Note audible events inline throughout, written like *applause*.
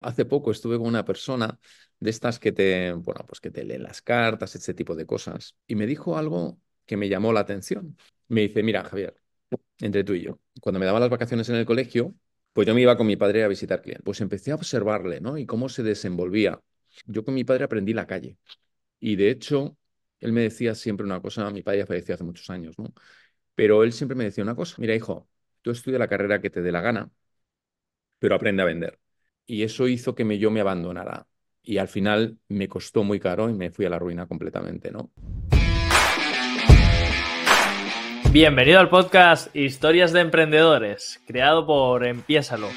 Hace poco estuve con una persona de estas que te, bueno, pues que te leen las cartas, ese tipo de cosas, y me dijo algo que me llamó la atención. Me dice, mira, Javier, entre tú y yo, cuando me daban las vacaciones en el colegio, pues yo me iba con mi padre a visitar clientes. Pues empecé a observarle, ¿no? Y cómo se desenvolvía. Yo con mi padre aprendí la calle. Y de hecho, él me decía siempre una cosa, mi padre ya falleció hace muchos años, ¿no? Pero él siempre me decía una cosa, mira, hijo, tú estudia la carrera que te dé la gana, pero aprende a vender. Y eso hizo que me, yo me abandonara. Y al final me costó muy caro y me fui a la ruina completamente, ¿no? Bienvenido al podcast Historias de Emprendedores, creado por Empiésalo.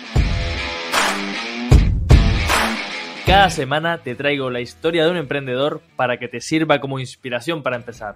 Cada semana te traigo la historia de un emprendedor para que te sirva como inspiración para empezar.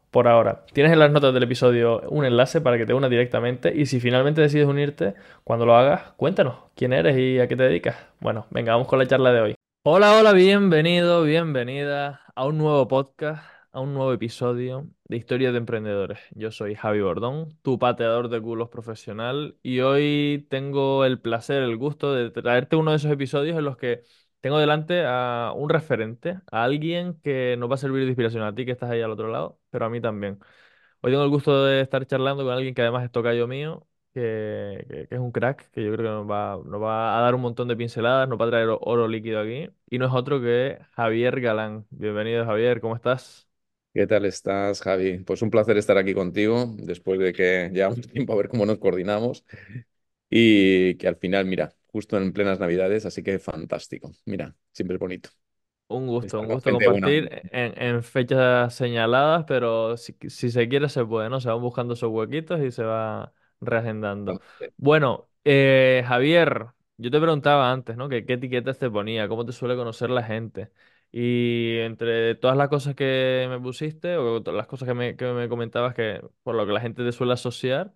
por ahora. Tienes en las notas del episodio un enlace para que te unas directamente y si finalmente decides unirte, cuando lo hagas, cuéntanos quién eres y a qué te dedicas. Bueno, venga, vamos con la charla de hoy. Hola, hola, bienvenido, bienvenida a un nuevo podcast, a un nuevo episodio de Historias de Emprendedores. Yo soy Javi Bordón, tu pateador de culos profesional y hoy tengo el placer, el gusto de traerte uno de esos episodios en los que tengo delante a un referente, a alguien que nos va a servir de inspiración a ti que estás ahí al otro lado, pero a mí también. Hoy tengo el gusto de estar charlando con alguien que además es tocayo mío, que, es un crack, que yo creo que nos va, a dar un montón de pinceladas, nos va a traer oro líquido aquí, y no es otro que Javier Galán. Bienvenido, Javier, ¿cómo estás? ¿Qué tal estás, Javi? Pues un placer estar aquí contigo después de que llevamos *laughs* tiempo a ver cómo nos coordinamos y que al final, mira, justo en plenas Navidades, así que fantástico. Mira, siempre es bonito Un gusto, estar un gusto compartir en, en fechas señaladas, pero si, si se quiere se puede, ¿no? Se van buscando esos huequitos y se va reagendando. Bueno, eh, Javier, yo te preguntaba antes, ¿no? Que qué etiquetas te ponía, cómo te suele conocer la gente. Y entre todas las cosas que me pusiste, o todas las cosas que me, que me comentabas que por lo que la gente te suele asociar,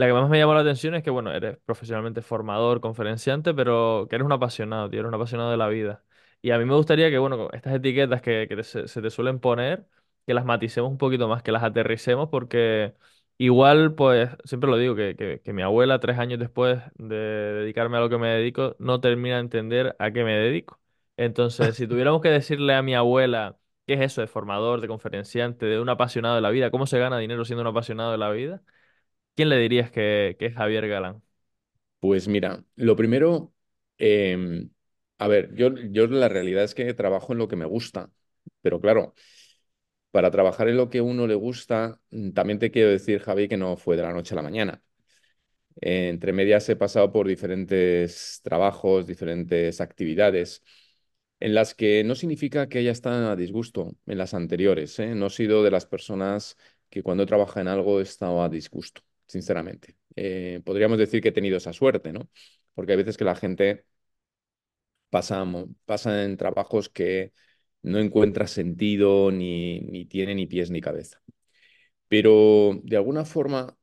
la que más me llamó la atención es que, bueno, eres profesionalmente formador, conferenciante, pero que eres un apasionado, tío, eres un apasionado de la vida. Y a mí me gustaría que, bueno, estas etiquetas que, que te- se, se te suelen poner, que las maticemos un poquito más, que las aterricemos, porque igual, pues, siempre lo digo, que, que, que mi abuela, tres años después de dedicarme a lo que me dedico, no termina de entender a qué me dedico. Entonces, si *laughs* tuviéramos que decirle a mi abuela qué es eso de formador, de conferenciante, de un apasionado de la vida, cómo se gana dinero siendo un apasionado de la vida, ¿Quién le dirías que, es Javier Galán? Pues mira, lo primero, em, a ver, yo, yo la realidad es que trabajo en lo que me gusta, pero claro, para trabajar en lo que uno le gusta, mm, también te quiero decir, Javi, que no fue de la noche a la mañana. Eh, entre medias he pasado por diferentes trabajos, diferentes actividades, en las que no significa que haya estado a disgusto en las anteriores, ¿eh? No he sido de las personas que cuando trabaja en algo he estado a disgusto, sinceramente. Eh, podríamos decir que he tenido esa suerte, ¿no? Porque hay veces que la gente pasa, en trabajos que no encuentra sentido ni, ni tiene ni pies ni cabeza. Pero de alguna forma,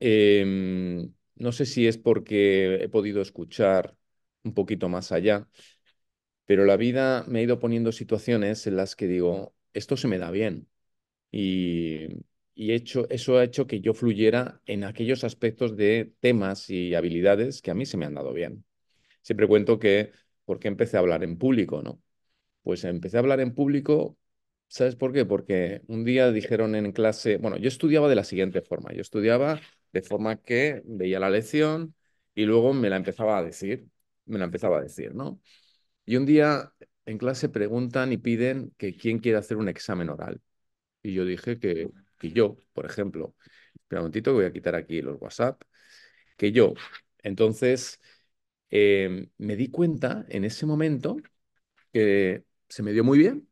em, no sé si es porque he podido escuchar un poquito más allá, pero la vida me ha ido poniendo situaciones en las que digo, esto se me da bien. Y, y hecho, eso ha hecho que yo fluyera en aquellos aspectos de temas y habilidades que a mí se me han dado bien. Siempre cuento que, ¿por qué empecé a hablar en público, no? Pues empecé a hablar en público, ¿sabes por qué? Porque un día dijeron en clase, bueno, yo estudiaba de la siguiente forma, yo estudiaba de forma que veía la lección y luego me la empezaba a decir, me la empezaba a decir, ¿no? Y un día en clase preguntan y piden que quién quiere hacer un examen oral. Y yo dije que, que yo, por ejemplo, espera un momentito que voy a quitar aquí los WhatsApp, que yo. Entonces, eh, me di cuenta en ese momento que se me dio muy bien,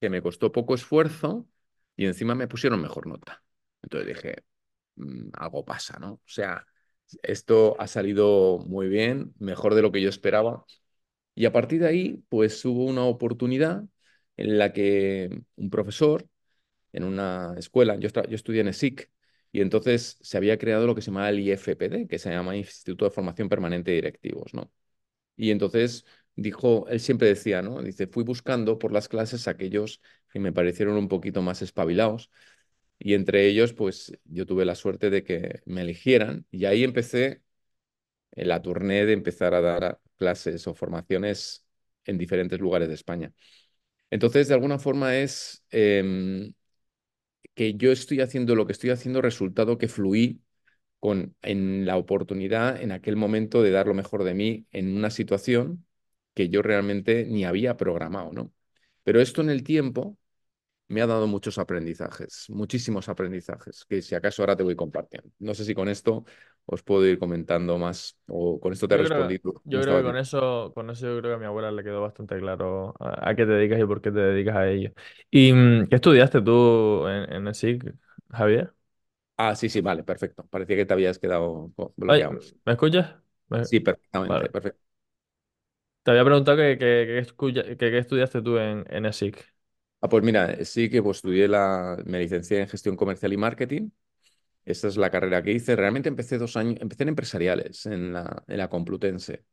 que me costó poco esfuerzo y encima me pusieron mejor nota. Entonces dije, "Mm, algo pasa, ¿no? O sea, esto ha salido muy bien, mejor de lo que yo esperaba. Y a partir de ahí, pues hubo una oportunidad en la que un profesor en una escuela, yo, yo estudié en ESIC, y entonces se había creado lo que se llama el IFPD, que se llama Instituto de Formación Permanente de Directivos, ¿no? Y entonces dijo, él siempre decía, ¿no? Dice, fui buscando por las clases aquellos que me parecieron un poquito más espabilados y entre ellos, pues yo tuve la suerte de que me eligieran y ahí empecé la tournée de empezar a dar clases o formaciones en diferentes lugares de España. Entonces, de alguna forma es em, que yo estoy haciendo lo que estoy haciendo, resultado que fluí con, en la oportunidad en aquel momento de dar lo mejor de mí en una situación que yo realmente ni había programado, ¿no? Pero esto en el tiempo me ha dado muchos aprendizajes, muchísimos aprendizajes, que si acaso ahora te voy compartiendo. No sé si con esto os puedo ir comentando más o con esto te he respondido. yo creo que con eso, con eso yo creo que a mi abuela le quedó bastante claro a, qué te dedicas y por qué te dedicas a ello. ¿Y mm, qué estudiaste tú en, el SIC, Javier? Ah, sí, sí, vale, perfecto. Parecía que te habías quedado bloqueado. ¿Me escuchas? Sí, perfectamente, perfecto. Te había preguntado qué estudiaste tú en, en ESIC. Ah, pues mira, sí que pues, estudié la, me licencié en gestión comercial y marketing. Esta es la carrera que hice. Realmente empecé dos años, empecé en empresariales en la, en la Complutense.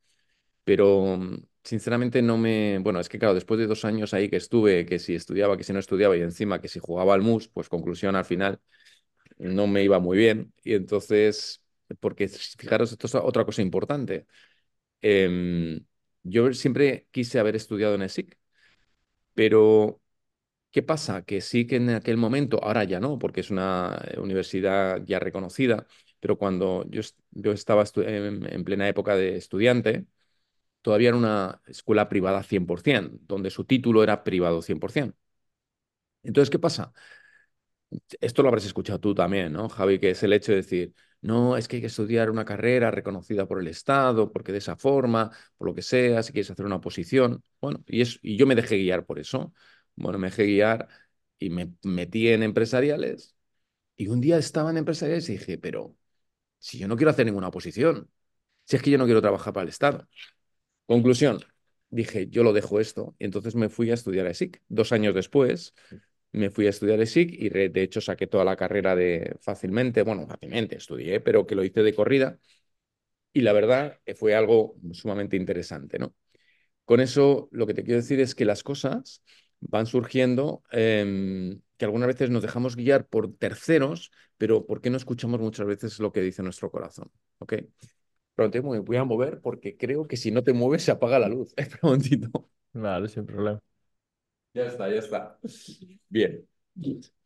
Pero sinceramente no me. Bueno, es que claro, después de dos años ahí que estuve, que si estudiaba, que si no estudiaba y encima que si jugaba al MUS, pues conclusión al final no me iba muy bien. Y entonces, porque fijaros, esto es otra cosa importante. Em, yo siempre quise haber estudiado en ESIC, pero ¿Qué pasa? Que sí que en aquel momento, ahora ya no, porque es una eh, universidad ya reconocida, pero cuando yo, yo estaba en, plena época de estudiante, todavía era una escuela privada 100%, donde su título era privado 100%. Entonces, ¿qué pasa? Esto lo habrás escuchado tú también, ¿no, Javi? Que es el hecho de decir, no, es que hay que estudiar una carrera reconocida por el Estado, porque de esa forma, por lo que sea, si quieres hacer una posición. Bueno, y, es, y yo me dejé guiar por eso. Bueno, me dejé guiar y me metí en empresariales. Y un día estaba en empresariales y dije, pero si yo no quiero hacer ninguna oposición, si es que yo no quiero trabajar para el Estado. Conclusión, dije, yo lo dejo esto. Y entonces me fui a estudiar a ESIC. Dos años después me fui a estudiar ESIC y de hecho saqué toda la carrera de fácilmente, bueno, fácilmente estudié, pero que lo hice de corrida. Y la verdad fue algo sumamente interesante, ¿no? Con eso lo que te quiero decir es que las cosas van surgiendo, em, que algunas veces nos dejamos guiar por terceros, pero ¿por qué no escuchamos muchas veces lo que dice nuestro corazón? ¿Ok? Pronto me voy a mover porque creo que si no te mueves se apaga la luz. *laughs* Espera un momentito. Vale, sin problema. Ya está, ya está. Bien.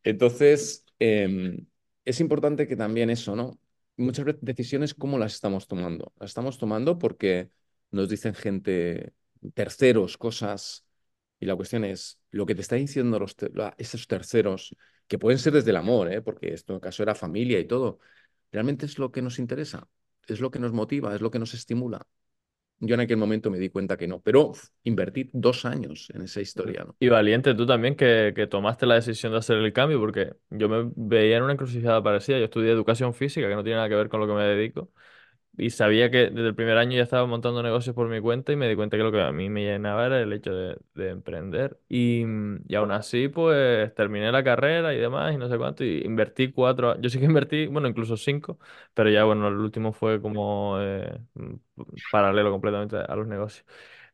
Entonces, em, es importante que también eso, ¿no? Muchas veces decisiones, ¿cómo las estamos tomando? Las estamos tomando porque nos dicen gente, terceros, cosas y la cuestión es, lo que te está diciendo los esos terceros, que pueden ser desde el amor, ¿eh? porque esto en caso era familia y todo, ¿realmente es lo que nos interesa? ¿Es lo que nos motiva? ¿Es lo que nos estimula? Yo en aquel momento me di cuenta que no, pero invertí dos años en esa historia. ¿no? Y valiente tú también que, que, tomaste la decisión de hacer el cambio, porque yo me veía en una encrucijada parecida. Yo estudié educación física, que no tiene nada que ver con lo que me dedico y sabía que desde el primer año ya estaba montando negocios por mi cuenta y me di cuenta que lo que a mí me llenaba era el hecho de, emprender. Y, y, aún así, pues terminé la carrera y demás y no sé cuánto, y invertí cuatro, yo sí que invertí, bueno, incluso cinco, pero ya bueno, el último fue como eh, paralelo completamente a los negocios.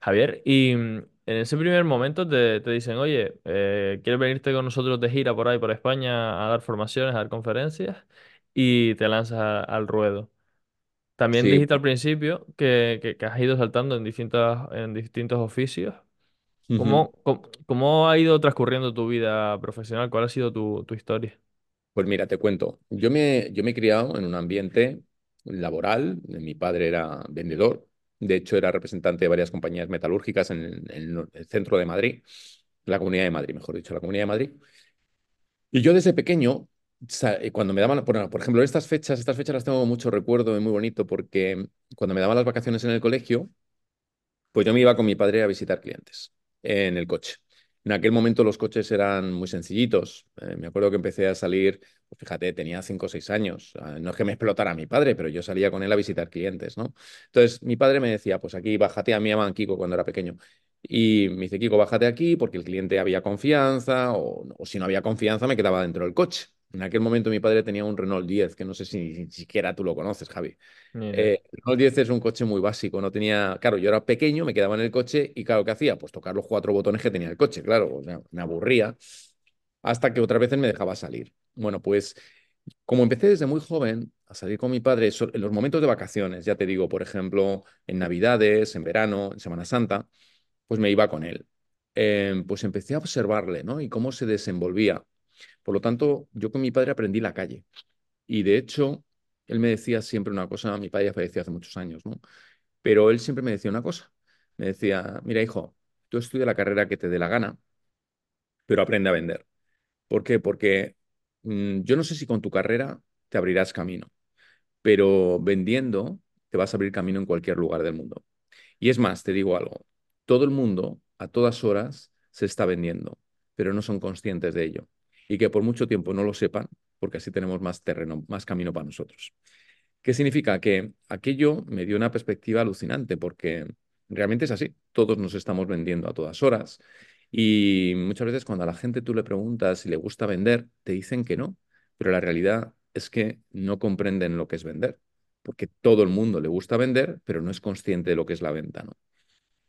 Javier, y en ese primer momento te, te dicen, oye, eh, ¿quieres venirte con nosotros de gira por ahí, por España, a dar formaciones, a dar conferencias? Y te lanzas al ruedo. También dijiste al principio que, que, has ido saltando en, distintas, en distintos oficios. ¿Cómo, cómo, ha ido transcurriendo tu vida profesional? ¿Cuál ha sido tu, tu, historia? Pues mira, te cuento. Yo me, yo me he criado en un ambiente laboral. Mi padre era vendedor. De hecho, era representante de varias compañías metalúrgicas en el centro de Madrid, la Comunidad de Madrid, mejor dicho, la Comunidad de Madrid. Y yo desde pequeño cuando me daban, por, ejemplo, estas fechas, estas fechas las tengo mucho recuerdo y muy bonito porque cuando me daban las vacaciones en el colegio, pues yo me iba con mi padre a visitar clientes en el coche. En aquel momento los coches eran muy sencillitos. Eh, me acuerdo que empecé a salir, pues fíjate, tenía 5 o 6 años. Ah, no es que me explotara mi padre, pero yo salía con él a visitar clientes, ¿no? Entonces mi padre me decía, pues aquí bájate a mi a Kiko cuando era pequeño. Y me dice, Kiko, bájate aquí porque el cliente había confianza o, o si no había confianza me quedaba dentro del coche. En aquel momento mi padre tenía un Renault 10, que no sé si ni siquiera tú lo conoces, Javi. Eh, el Renault 10 es un coche muy básico, no tenía, claro, yo era pequeño, me quedaba en el coche y claro, ¿qué hacía? Pues tocar los cuatro botones que tenía el coche, claro, o sea, me aburría hasta que otras veces me dejaba salir. Bueno, pues como empecé desde muy joven a salir con mi padre en los momentos de vacaciones, ya te digo, por ejemplo, en Navidades, en verano, en Semana Santa, pues me iba con él. Eh, pues empecé a observarle, ¿no? Y cómo se desenvolvía. Por lo tanto, yo con mi padre aprendí la calle. Y de hecho, él me decía siempre una cosa, mi padre ya falleció hace muchos años, ¿no? Pero él siempre me decía una cosa. Me decía, mira, hijo, tú estudia la carrera que te dé la gana, pero aprende a vender. ¿Por qué? Porque mm, yo no sé si con tu carrera te abrirás camino, pero vendiendo te vas a abrir camino en cualquier lugar del mundo. Y es más, te digo algo, todo el mundo a todas horas se está vendiendo, pero no son conscientes de ello. Y que por mucho tiempo no lo sepan, porque así tenemos más terreno, más camino para nosotros. ¿Qué significa? Que aquello me dio una perspectiva alucinante, porque realmente es así. Todos nos estamos vendiendo a todas horas. Y muchas veces cuando a la gente tú le preguntas si le gusta vender, te dicen que no. Pero la realidad es que no comprenden lo que es vender, porque todo el mundo le gusta vender, pero no es consciente de lo que es la venta, ¿no?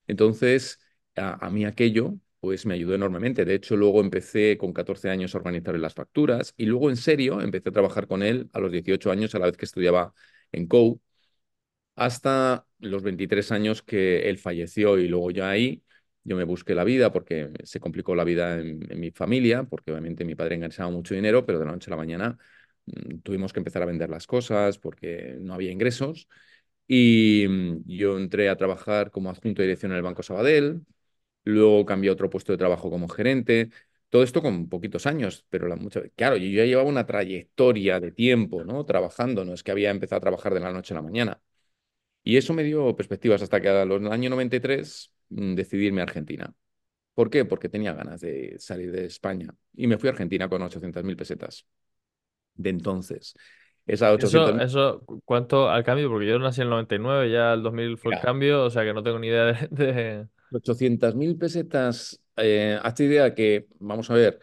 Entonces, a, a mí aquello, pues me ayudó enormemente. De hecho, luego empecé con 14 años a organizar las facturas y luego en serio empecé a trabajar con él a los 18 años, a la vez que estudiaba en COU, hasta los 23 años que él falleció y luego ya ahí yo me busqué la vida porque se complicó la vida en, mi familia, porque obviamente mi padre enganchaba mucho dinero, pero de la noche a la mañana mm, tuvimos que empezar a vender las cosas porque no había ingresos. Y mm, yo entré a trabajar como adjunto de dirección en el Banco Sabadell, luego cambié a otro puesto de trabajo como gerente, todo esto con poquitos años, pero la, mucha, claro, yo ya llevaba una trayectoria de tiempo, ¿no? Trabajando, no es que había empezado a trabajar de la noche a la mañana. Y eso me dio perspectivas hasta que al año 93 mm, decidí irme a Argentina. ¿Por qué? Porque tenía ganas de salir de España. Y me fui a Argentina con 800.000 pesetas de entonces. Eso, 800.000 eso, ¿cuánto al cambio? Porque yo nací en el 99, ya el 2000 fue el cambio, o sea que no tengo ni idea de... de- 800.000 pesetas, eh, hazte idea que, vamos a ver,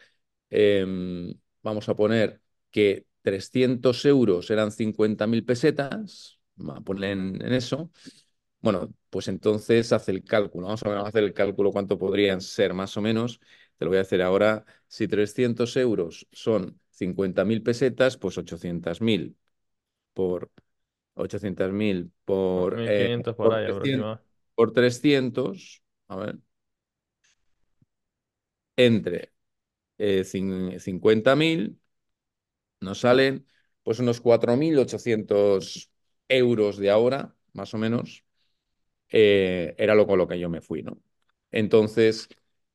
em, vamos a poner que 300 euros eran 50.000 pesetas, poner en, en eso. Bueno, pues entonces hace el cálculo, vamos a ver, vamos a hacer el cálculo cuánto podrían ser más o menos. Te lo voy a hacer ahora. Si 300 euros son 50.000 pesetas, pues 800.000 por 800.000 bueno, por, eh, 1500 por por ahí 300, aproximadamente. por 300, a ver, entre eh, cin- 50.000 nos salen pues unos 4.800 euros de ahora, más o menos, eh, era lo con lo que yo me fui, ¿no? Entonces,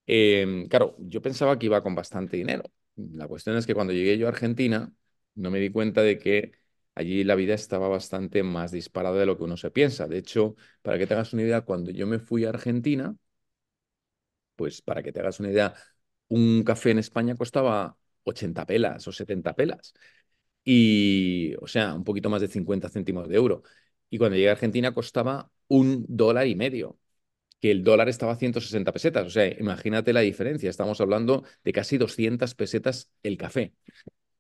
eh, claro, yo pensaba que iba con bastante dinero. La cuestión es que cuando llegué yo a Argentina, no me di cuenta de que allí la vida estaba bastante más disparada de lo que uno se piensa. De hecho, para que te hagas una idea, cuando yo me fui a Argentina, pues para que te hagas una idea, un café en España costaba 80 pelas o 70 pelas. Y, o sea, un poquito más de 50 céntimos de euro. Y cuando llegué a Argentina costaba un dólar y medio que el dólar estaba a 160 pesetas. O sea, imagínate la diferencia. Estamos hablando de casi 200 pesetas el café.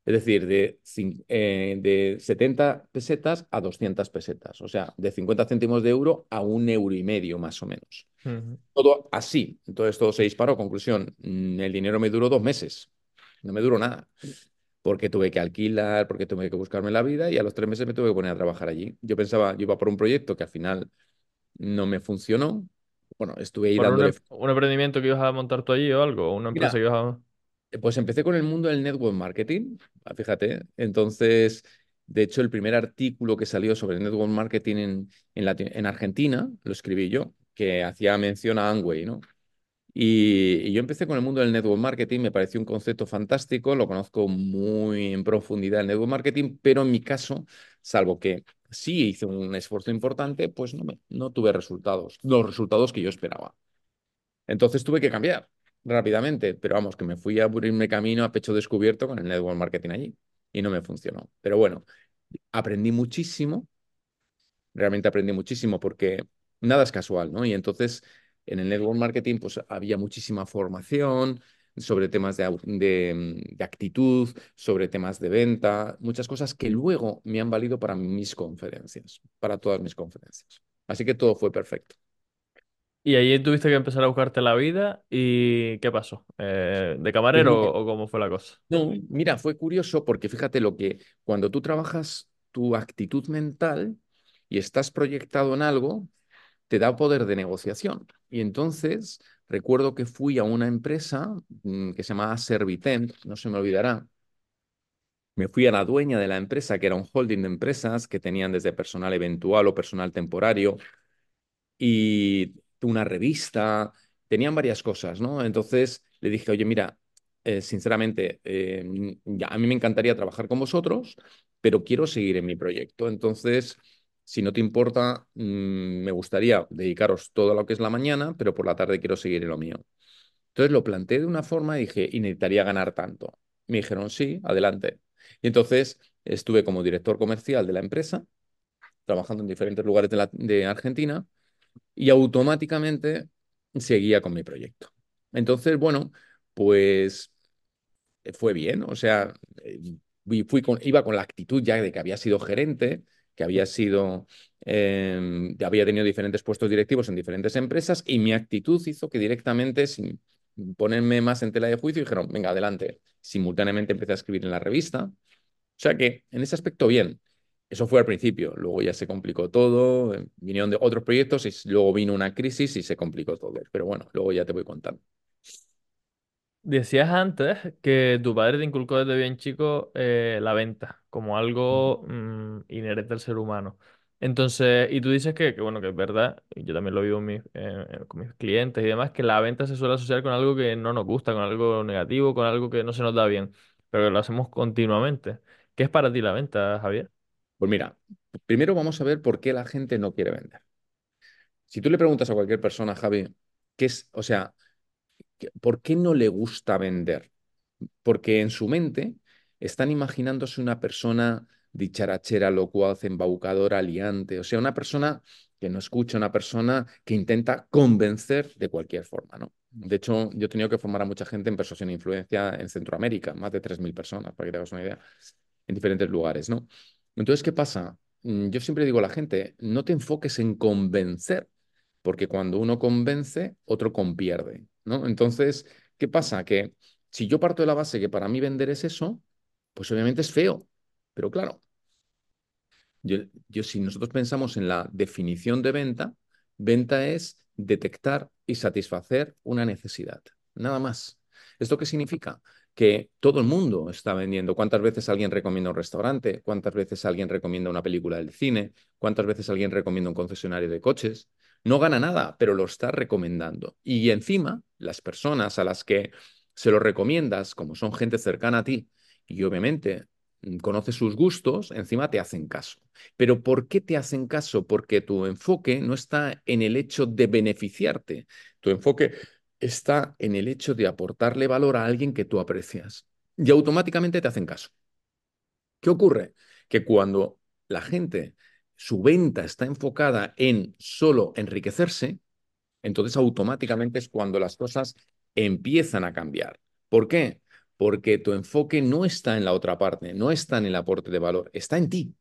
Es decir, de, cin- eh, de 70 pesetas a 200 pesetas. O sea, de 50 céntimos de euro a un euro y medio, más o menos. Todo así. Entonces todo se disparó. Conclusión, mm, el dinero me duró dos meses. No me duró nada. Porque tuve que alquilar, porque tuve que buscarme la vida y a los tres meses me tuve que poner a trabajar allí. Yo pensaba, yo iba por un proyecto que al final no me funcionó. Bueno, estuve ahí ¿Por un, dándole un emprendimiento que ibas a montar tú allí o algo? ¿O una empresa Mira, que ibas a...? Pues empecé con el mundo del network marketing, ah, fíjate. Entonces, de hecho, el primer artículo que salió sobre el network marketing en, en, Argentina lo escribí yo, que hacía mención a Amway, ¿no? Y, y yo empecé con el mundo del network marketing, me pareció un concepto fantástico, lo conozco muy en profundidad el network marketing, pero en mi caso, salvo que sí hice un esfuerzo importante, pues no, me- no tuve resultados, los resultados que yo esperaba. Entonces tuve que cambiar rápidamente, pero vamos, que me fui a abrirme camino a pecho descubierto con el network marketing allí y no me funcionó. Pero bueno, aprendí muchísimo, realmente aprendí muchísimo porque nada es casual, ¿no? Y entonces En el network marketing, pues había muchísima formación sobre temas de, de, de actitud, sobre temas de venta, muchas cosas que luego me han valido para mis conferencias, para todas mis conferencias. Así que todo fue perfecto. Y ahí tuviste que empezar a buscarte la vida y ¿qué pasó? Eh, ¿de Pues camarero mira, o cómo fue la cosa? no, mira, fue curioso porque fíjate lo que cuando tú trabajas tu actitud mental y estás proyectado en algo, te da poder de negociación. Y entonces recuerdo que fui a una empresa mm, que se llamaba Servitent, no se me olvidará. Me fui a la dueña de la empresa, que era un holding de empresas que tenían desde personal eventual o personal temporario y una revista, tenían varias cosas, ¿no? Entonces le dije, oye, mira, eh, sinceramente, eh, ya, a mí me encantaría trabajar con vosotros, pero quiero seguir en mi proyecto. Entonces, si no te importa, mm, me gustaría dedicaros todo lo que es la mañana, pero por la tarde quiero seguir en lo mío. Entonces lo planteé de una forma y dije, y necesitaría ganar tanto. Me dijeron, sí, adelante. Y entonces estuve como director comercial de la empresa, trabajando en diferentes lugares de, Argentina y automáticamente seguía con mi proyecto. Entonces, bueno, pues fue bien, o sea, eh, fui con, iba con la actitud ya de que había sido gerente, que había sido, eh, había tenido diferentes puestos directivos en diferentes empresas y mi actitud hizo que directamente, sin ponerme más en tela de juicio, dijeron, venga, adelante. Simultáneamente empecé a escribir en la revista. O sea que en ese aspecto bien. Eso fue al principio, luego ya se complicó todo, eh, vinieron de otros proyectos y luego vino una crisis y se complicó todo. Pero bueno, luego ya te voy contando. Decías antes que tu padre te inculcó desde bien chico eh, la venta como algo mm, inherente al ser humano. Entonces, y tú dices que, que, bueno, que es verdad, y yo también lo vivo mis, eh, con mis clientes y demás, que la venta se suele asociar con algo que no nos gusta, con algo negativo, con algo que no se nos da bien, pero que lo hacemos continuamente. ¿Qué es para ti la venta, Javier? Pues mira, primero vamos a ver por qué la gente no quiere vender. Si tú le preguntas a cualquier persona, Javi, ¿qué es, o sea, ¿por qué no le gusta vender? Porque en su mente están imaginándose una persona dicharachera, locuaz, embaucadora, aliante, o sea, una persona que no escucha, una persona que intenta convencer de cualquier forma, ¿no? De hecho, yo he tenido que formar a mucha gente en persuasión e influencia en Centroamérica, más de 3.000 personas, para que te hagas una idea, en diferentes lugares, ¿no? Entonces, ¿qué pasa? Mm, yo siempre digo a la gente, no te enfoques en convencer, porque cuando uno convence, otro conpierde, ¿no? Entonces, ¿qué pasa? Que si yo parto de la base que para mí vender es eso, pues obviamente es feo, pero claro, yo, yo si nosotros pensamos en la definición de venta, venta es detectar y satisfacer una necesidad, nada más. ¿Esto qué significa? Que todo el mundo está vendiendo. ¿Cuántas veces alguien recomienda un restaurante? ¿Cuántas veces alguien recomienda una película del cine? ¿Cuántas veces alguien recomienda un concesionario de coches? No gana nada, pero lo está recomendando. Y encima, las personas a las que se lo recomiendas, como son gente cercana a ti, y obviamente mm, conoces sus gustos, encima te hacen caso. Pero ¿por qué te hacen caso? Porque tu enfoque no está en el hecho de beneficiarte. Tu enfoque está en el hecho de aportarle valor a alguien que tú aprecias. Y automáticamente te hacen caso. ¿Qué ocurre? Que cuando la gente, su venta está enfocada en solo enriquecerse, entonces automáticamente es cuando las cosas empiezan a cambiar. ¿Por qué? Porque tu enfoque no está en la otra parte, no está en el aporte de valor, está en ti.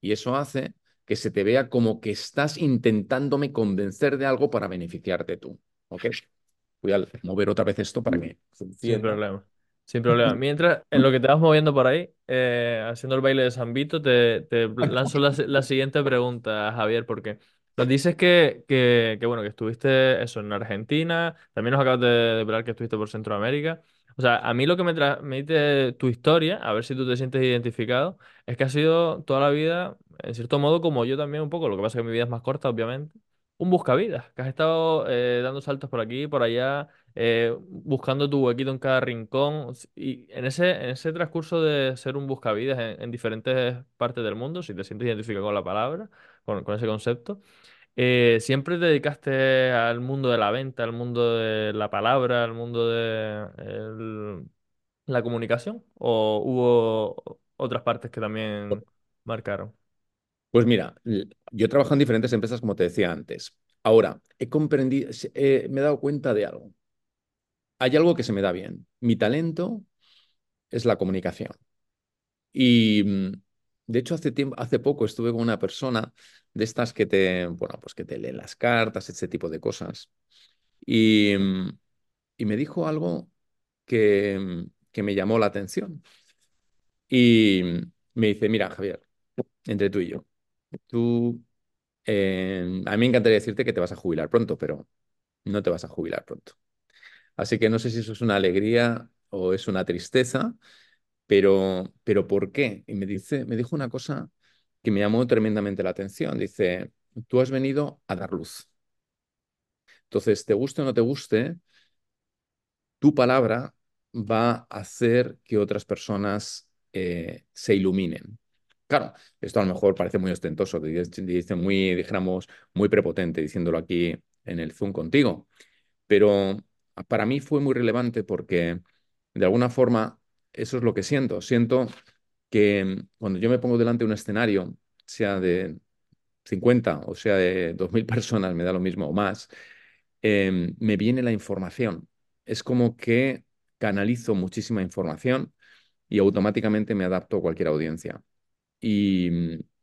Y eso hace que se te vea como que estás intentándome convencer de algo para beneficiarte tú. ¿Ok? Voy a mover otra vez esto para que Sin funcione. problema. Sin problema. *laughs* Mientras, en lo que te vas moviendo por ahí, eh, haciendo el baile de San Vito, te, te lanzo la, la siguiente pregunta, Javier, porque nos dices que, que, que, bueno, que estuviste eso en Argentina, también nos acabas de, de hablar que estuviste por Centroamérica. O sea, a mí lo que me transmite tu historia, a ver si tú te sientes identificado, es que ha sido toda la vida, en cierto modo, como yo también un poco, lo que pasa es que mi vida es más corta, obviamente, un buscavidas, que has estado eh, dando saltos por aquí, por allá, eh, buscando tu huequito en cada rincón. Y en ese, en ese transcurso de ser un buscavidas en, en diferentes partes del mundo, si te sientes identificado con la palabra, con, con ese concepto, eh, ¿siempre te dedicaste al mundo de la venta, al mundo de la palabra, al mundo de el- la comunicación? ¿O hubo otras partes que también marcaron? Pues mira, yo trabajo en diferentes empresas, como te decía antes. Ahora, he comprendido, eh, me he dado cuenta de algo. Hay algo que se me da bien. Mi talento es la comunicación. Y mm, de hecho, hace tiempo, hace poco estuve con una persona de estas que te, bueno, pues que te leen las cartas, ese tipo de cosas. Y, mm, y me dijo algo que, mm, que me llamó la atención. Y me dice, mira, Javier, entre tú y yo, tú, eh, a mí me encantaría decirte que te vas a jubilar pronto, pero no te vas a jubilar pronto. Así que no sé si eso es una alegría o es una tristeza, pero, pero ¿por qué? Y me dice, me dijo una cosa que me llamó tremendamente la atención. Dice, tú has venido a dar luz. Entonces, te guste o no te guste, tu palabra va a hacer que otras personas eh, se iluminen. Claro, esto a lo mejor parece muy ostentoso, dice muy, dijéramos, muy prepotente diciéndolo aquí en el Zoom contigo, pero para mí fue muy relevante porque de alguna forma eso es lo que siento. Siento que cuando yo me pongo delante de un escenario, sea de 50 o sea de 2.000 *laughs* personas, me da lo mismo o más, eh, me viene la información. Es como que canalizo muchísima información y automáticamente me adapto a cualquier audiencia. Y,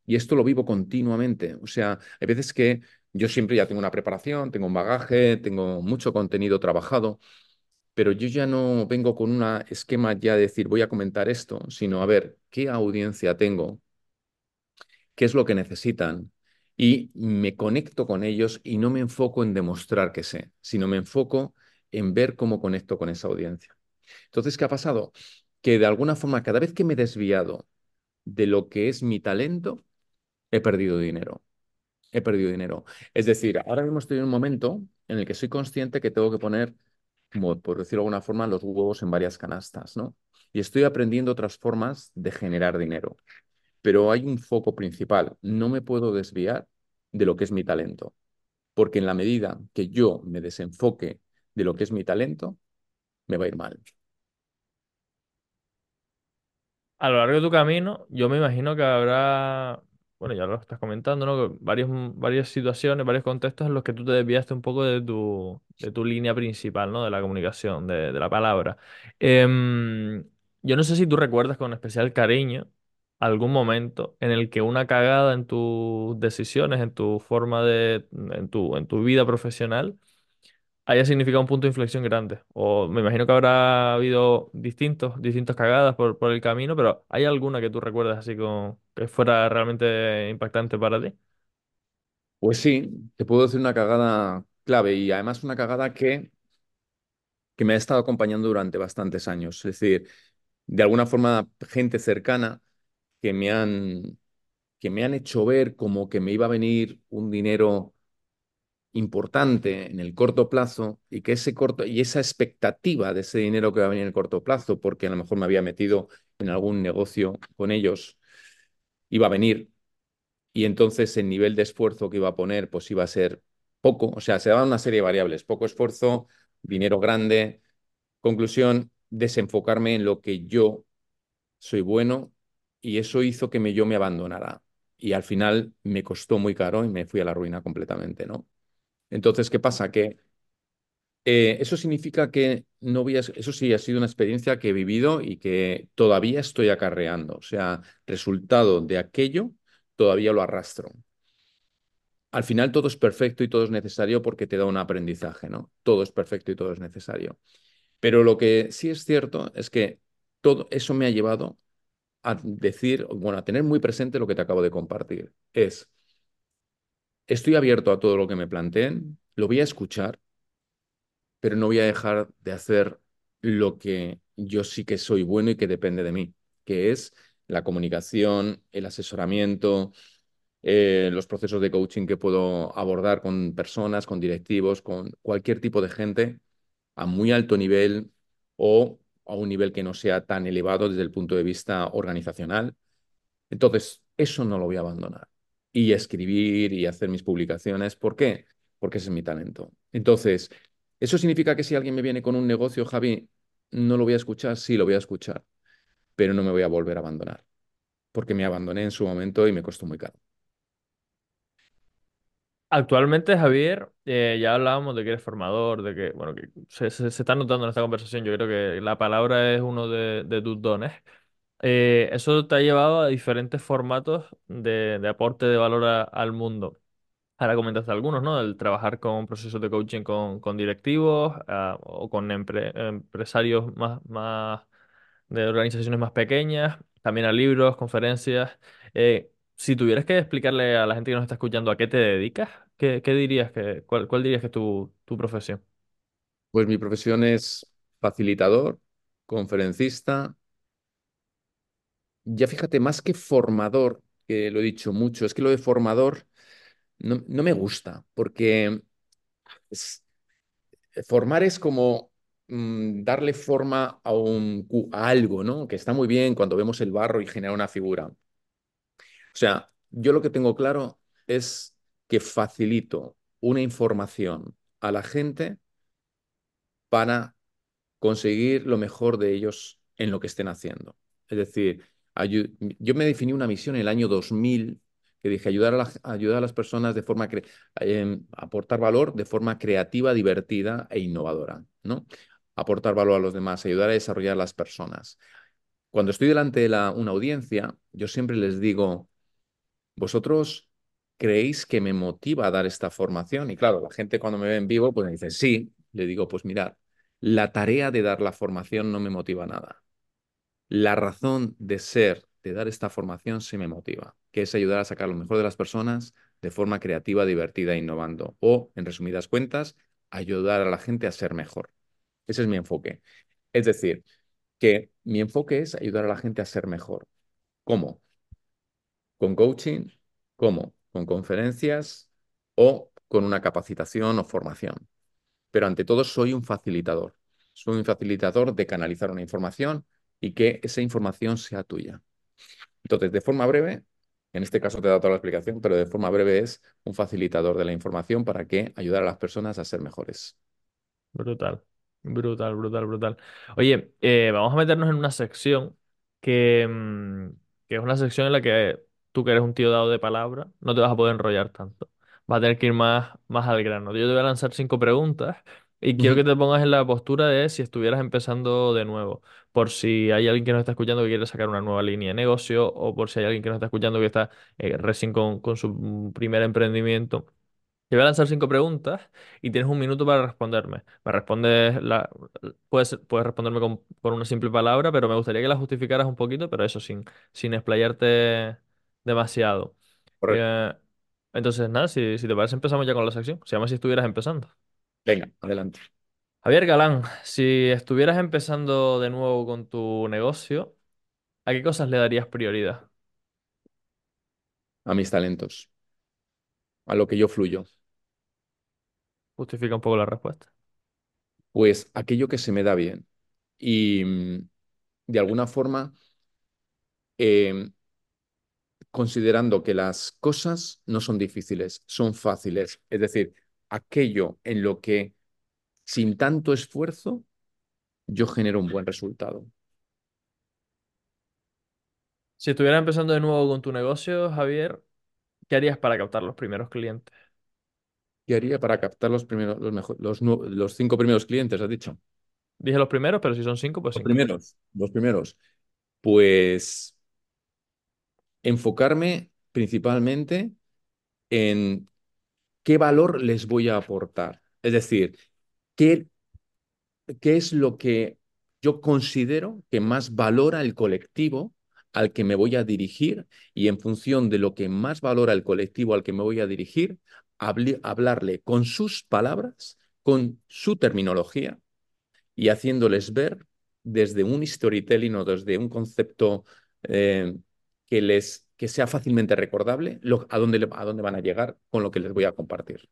y esto lo vivo continuamente. O sea, hay veces que yo siempre ya tengo una preparación, tengo un bagaje, tengo mucho contenido trabajado, pero yo ya no vengo con un esquema ya de decir voy a comentar esto, sino a ver qué audiencia tengo, qué es lo que necesitan y me conecto con ellos y no me enfoco en demostrar que sé, sino me enfoco en ver cómo conecto con esa audiencia. Entonces, ¿qué ha pasado? Que de alguna forma, cada vez que me he desviado de lo que es mi talento, he perdido dinero. He perdido dinero. Es decir, ahora mismo estoy en un momento en el que soy consciente que tengo que poner, como por decirlo de alguna forma, los huevos en varias canastas, ¿no? Y estoy aprendiendo otras formas de generar dinero. Pero hay un foco principal. No me puedo desviar de lo que es mi talento. Porque en la medida que yo me desenfoque de lo que es mi talento, me va a ir mal. A lo largo de tu camino, yo me imagino que habrá, bueno, ya lo estás comentando, ¿no? Varios, varias situaciones, varios contextos en los que tú te desviaste un poco de tu, de tu línea principal, ¿no? De la comunicación, de, de la palabra. Em, yo no sé si tú recuerdas con especial cariño algún momento en el que una cagada en tus decisiones, en tu forma de, en tu, en tu vida profesional, haya significado un punto de inflexión grande. O me imagino que habrá habido distintos, distintas cagadas por, por el camino, pero ¿hay alguna que tú recuerdas así como que fuera realmente impactante para ti? Pues sí, te puedo decir una cagada clave y además una cagada que, que me ha estado acompañando durante bastantes años. Es decir, de alguna forma, gente cercana que me han, que me han hecho ver como que me iba a venir un dinero importante en el corto plazo y que ese corto y esa expectativa de ese dinero que va a venir en el corto plazo, porque a lo mejor me había metido en algún negocio con ellos, iba a venir y entonces el nivel de esfuerzo que iba a poner pues iba a ser poco, o sea, se daban una serie de variables, poco esfuerzo, dinero grande, conclusión, desenfocarme en lo que yo soy bueno y eso hizo que yo me abandonara. Y al final me costó muy caro y me fui a la ruina completamente, ¿no? Entonces, ¿qué pasa? Que eh, eso significa que no voy a, eso sí ha sido una experiencia que he vivido y que todavía estoy acarreando. O sea, resultado de aquello, todavía lo arrastro. Al final todo es perfecto y todo es necesario porque te da un aprendizaje, ¿no? Todo es perfecto y todo es necesario. Pero lo que sí es cierto es que todo eso me ha llevado a decir, bueno, a tener muy presente lo que te acabo de compartir. Es, estoy abierto a todo lo que me planteen, lo voy a escuchar, pero no voy a dejar de hacer lo que yo sí que soy bueno y que depende de mí, que es la comunicación, el asesoramiento, eh, los procesos de coaching que puedo abordar con personas, con directivos, con cualquier tipo de gente a muy alto nivel o a un nivel que no sea tan elevado desde el punto de vista organizacional. Entonces, eso no lo voy a abandonar. Y escribir y hacer mis publicaciones. ¿Por qué? Porque ese es mi talento. Entonces, ¿eso significa que si alguien me viene con un negocio, Javi, no lo voy a escuchar? Sí, lo voy a escuchar, pero no me voy a volver a abandonar, porque me abandoné en su momento y me costó muy caro. Actualmente, Javier, eh, ya hablábamos de que eres formador, de que, bueno, que se, está notando en esta conversación. Yo creo que la palabra es uno de, de tus dones. Eh, eso te ha llevado a diferentes formatos de, aporte de valor al mundo. Ahora comentaste algunos, ¿no? El trabajar con procesos de coaching con, directivos ah, o con empre- empresarios más, de organizaciones más pequeñas, también a libros, conferencias. Eh, si tuvieras que explicarle a la gente que nos está escuchando a qué te dedicas, ¿qué, dirías que, cuál, dirías que es tu profesión? Pues mi profesión es facilitador, conferencista. Ya fíjate, más que formador, que lo he dicho mucho, es que lo de formador no, no me gusta, porque es- formar es como mm, darle forma a, un, a algo, ¿no? Que está muy bien cuando vemos el barro y genera una figura. O sea, yo lo que tengo claro es que facilito una información a la gente para conseguir lo mejor de ellos en lo que estén haciendo. Es decir, yo me definí una misión en el año 2000 que dije ayudar a, ayudar a las personas de forma, em, aportar valor de forma creativa, divertida e innovadora, ¿no? Aportar valor a los demás, ayudar a desarrollar a las personas. Cuando estoy delante de una audiencia, yo siempre les digo, ¿vosotros creéis que me motiva a dar esta formación? Y claro, la gente cuando me ve en vivo, pues me dice, sí. Le digo, pues mirad, la tarea de dar la formación no me motiva nada. La razón de ser, de dar esta formación, sí me motiva, que es ayudar a sacar lo mejor de las personas de forma creativa, divertida innovando. O, en resumidas cuentas, ayudar a la gente a ser mejor. Ese es mi enfoque. Es decir, que mi enfoque es ayudar a la gente a ser mejor. ¿Cómo? con coaching, ¿cómo? Con conferencias o con una capacitación o formación. Pero ante todo soy un facilitador. Soy un facilitador de canalizar una información y que esa información sea tuya. Entonces, de forma breve, en este caso te he dado toda la explicación, pero de forma breve es un facilitador de la información para que ayudar a las personas a ser mejores. Brutal, brutal, brutal, brutal. Oye, eh, vamos a meternos en una sección que, mm, que es una sección en la que tú que eres un tío dado de palabra, no te vas a poder enrollar tanto. Vas a tener que ir más, más al grano. Yo te voy a lanzar cinco preguntas y quiero que te pongas en la postura de si estuvieras empezando de nuevo. Por si hay alguien que nos está escuchando que quiere sacar una nueva línea de negocio o por si hay alguien que nos está escuchando que está eh, recién con, con su mm, primer emprendimiento. Te voy a lanzar cinco preguntas y tienes un minuto para responderme. Me respondes la... puedes, puedes responderme con, con una simple palabra, pero me gustaría que la justificaras un poquito, pero eso sin, sin explayarte demasiado. Correcto. Eh, entonces, nada, si, si te parece, empezamos ya con la sección. Se llama si estuvieras empezando. Venga, adelante. Javier Galán, si estuvieras empezando de nuevo con tu negocio, ¿a qué cosas le darías prioridad? A mis talentos, a lo que yo fluyo. Justifica un poco la respuesta. Pues aquello que se me da bien. Y mm, de alguna forma eh, considerando que las cosas no son difíciles, son fáciles. Es decir, aquello en lo que sin tanto esfuerzo yo genero un buen resultado. Si estuvieras empezando de nuevo con tu negocio, Javier, ¿qué harías para captar los primeros clientes? ¿Qué haría para captar los primeros, los mejor- los, cinco primeros clientes, has dicho? Dije los primeros, pero si son cinco, pues Los cinco. primeros, los primeros. Pues enfocarme principalmente en qué valor les voy a aportar. Es decir, qué qué es lo que yo considero que más valora el colectivo al que me voy a dirigir y en función de lo que más valora el colectivo al que me voy a dirigir, hablarle con sus palabras, con su terminología y haciéndoles ver desde un storytelling o desde un concepto eh, que les que sea fácilmente recordable lo- a dónde, a dónde van a llegar con lo que les voy a compartir.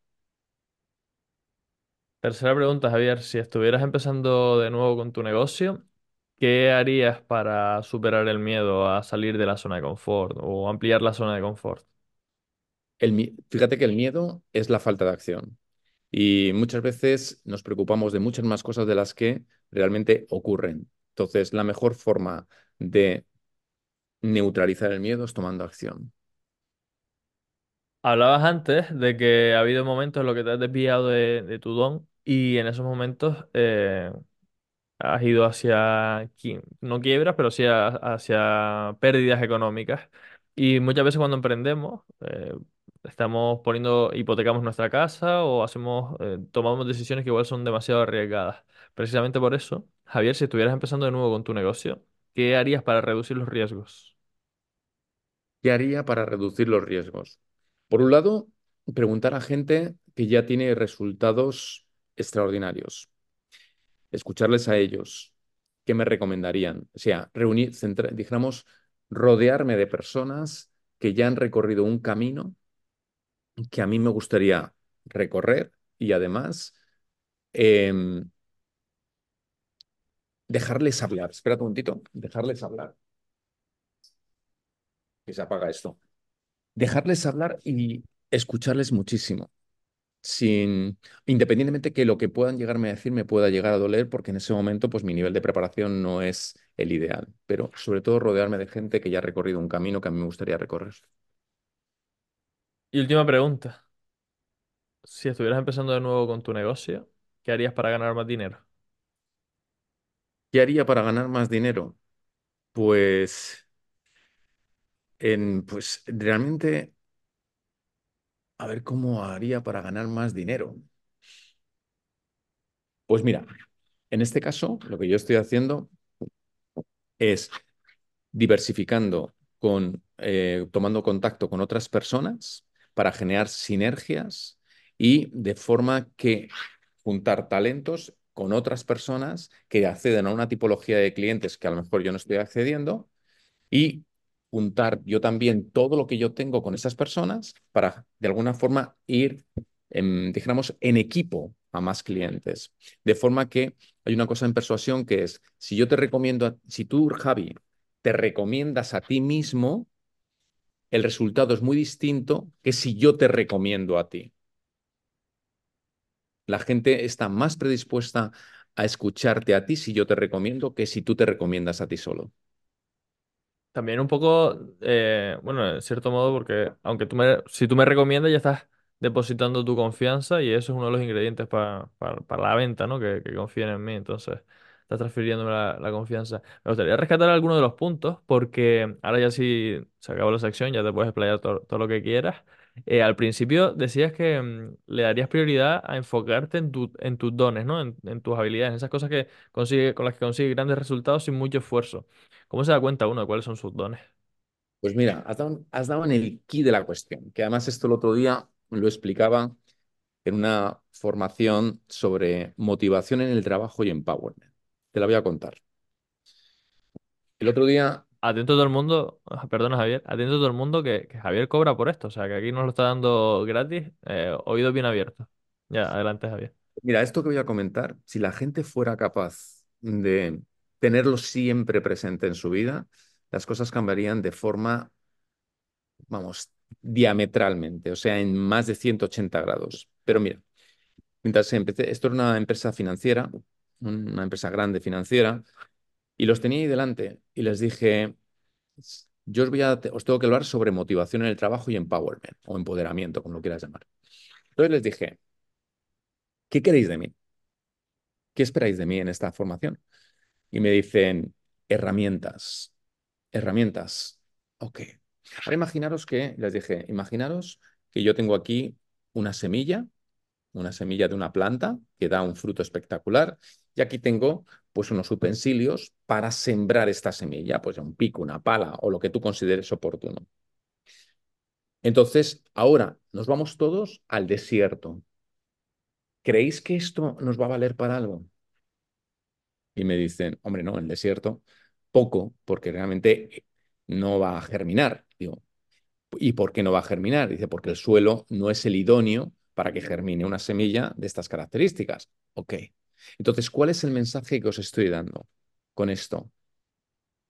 Tercera pregunta, Javier. Si estuvieras empezando de nuevo con tu negocio, ¿qué harías para superar el miedo a salir de la zona de confort o ampliar la zona de confort? El fíjate que el miedo es la falta de acción. Y muchas veces nos preocupamos de muchas más cosas de las que realmente ocurren. Entonces, la mejor forma de neutralizar el miedo es tomando acción. Hablabas antes de que ha habido momentos en los que te has desviado de, tu don y en esos momentos eh, has ido hacia, no quiebras, pero sí hacia pérdidas económicas. Y muchas veces cuando emprendemos, eh, estamos poniendo, hipotecamos nuestra casa o hacemos, eh, tomamos decisiones que igual son demasiado arriesgadas. Precisamente por eso, Javier, si estuvieras empezando de nuevo con tu negocio, ¿qué harías para reducir los riesgos? ¿Qué haría para reducir los riesgos? Por un lado, preguntar a gente que ya tiene resultados extraordinarios, escucharles a ellos, ¿qué me recomendarían? O sea, reunir, centra- dijéramos, rodearme de personas que ya han recorrido un camino que a mí me gustaría recorrer y además em, dejarles hablar. Espérate un momentito, dejarles hablar, que se apaga esto. Dejarles hablar y escucharles muchísimo. sin, independientemente que lo que puedan llegarme a decir me pueda llegar a doler, porque en ese momento pues mi nivel de preparación no es el ideal, pero sobre todo rodearme de gente que ya ha recorrido un camino que a mí me gustaría recorrer. Y última pregunta, si estuvieras empezando de nuevo con tu negocio, ¿qué harías para ganar más dinero? ¿Qué haría para ganar más dinero? Pues, en, pues realmente, a ver cómo haría para ganar más dinero. Pues mira, en este caso, lo que yo estoy haciendo es diversificando con, eh, tomando contacto con otras personas para generar sinergias y de forma que juntar talentos con otras personas que acceden a una tipología de clientes que a lo mejor yo no estoy accediendo y juntar yo también todo lo que yo tengo con esas personas para de alguna forma ir, en, dijéramos, en equipo a más clientes. De forma que hay una cosa en persuasión que es, si yo te recomiendo, si tú, Javi, te recomiendas a ti mismo, el resultado es muy distinto que si yo te recomiendo a ti. La gente está más predispuesta a escucharte a ti si yo te recomiendo que si tú te recomiendas a ti solo. También un poco, eh, bueno, en cierto modo, porque aunque tú me, si tú me recomiendas, ya estás depositando tu confianza y eso es uno de los ingredientes pa- pa- para la venta, ¿no? Que, confíen en mí, entonces estás transfiriéndome la, confianza. Me gustaría rescatar algunos de los puntos porque ahora ya sí se acabó la sección, ya te puedes explayar todo, lo que quieras. Eh, al principio decías que mm, le darías prioridad a enfocarte en, tu, en tus dones, ¿no? En, en tus habilidades, en esas cosas que consigue, con las que consigues grandes resultados sin mucho esfuerzo. ¿Cómo se da cuenta uno de cuáles son sus dones? Pues mira, has dado, has dado en el quid de la cuestión, que además esto el otro día lo explicaba en una formación sobre motivación en el trabajo y empowerment. Te la voy a contar. El otro día, Atento todo el mundo, ah, perdona Javier, atento todo el mundo que, que Javier cobra por esto, o sea que aquí nos lo está dando gratis, eh, oídos bien abiertos. Ya, adelante Javier. mira, esto que voy a comentar, si la gente fuera capaz de tenerlo siempre presente en su vida, las cosas cambiarían de forma, vamos, diametralmente, o sea, en más de 180 grados. Pero mira, mientras empecé, esto era una empresa financiera, una empresa grande financiera, y los tenía ahí delante y les dije, yo os voy a, os tengo que hablar sobre motivación en el trabajo y empowerment, o empoderamiento, como lo quieras llamar. Entonces les dije, ¿qué queréis de mí? ¿Qué esperáis de mí en esta formación? Y me dicen, herramientas, herramientas. Ok. Ahora imaginaros que, les dije, imaginaros que yo tengo aquí una semilla, una semilla de una planta que da un fruto espectacular, y aquí tengo pues unos utensilios para sembrar esta semilla, pues un pico, una pala o lo que tú consideres oportuno. Entonces, ahora nos vamos todos al desierto. ¿Creéis que esto nos va a valer para algo? Y me dicen, hombre, no, en el desierto poco, porque realmente no va a germinar. Digo, ¿y por qué no va a germinar? Dice, porque el suelo no es el idóneo para que germine una semilla de estas características. Ok. Entonces, ¿cuál es el mensaje que os estoy dando con esto?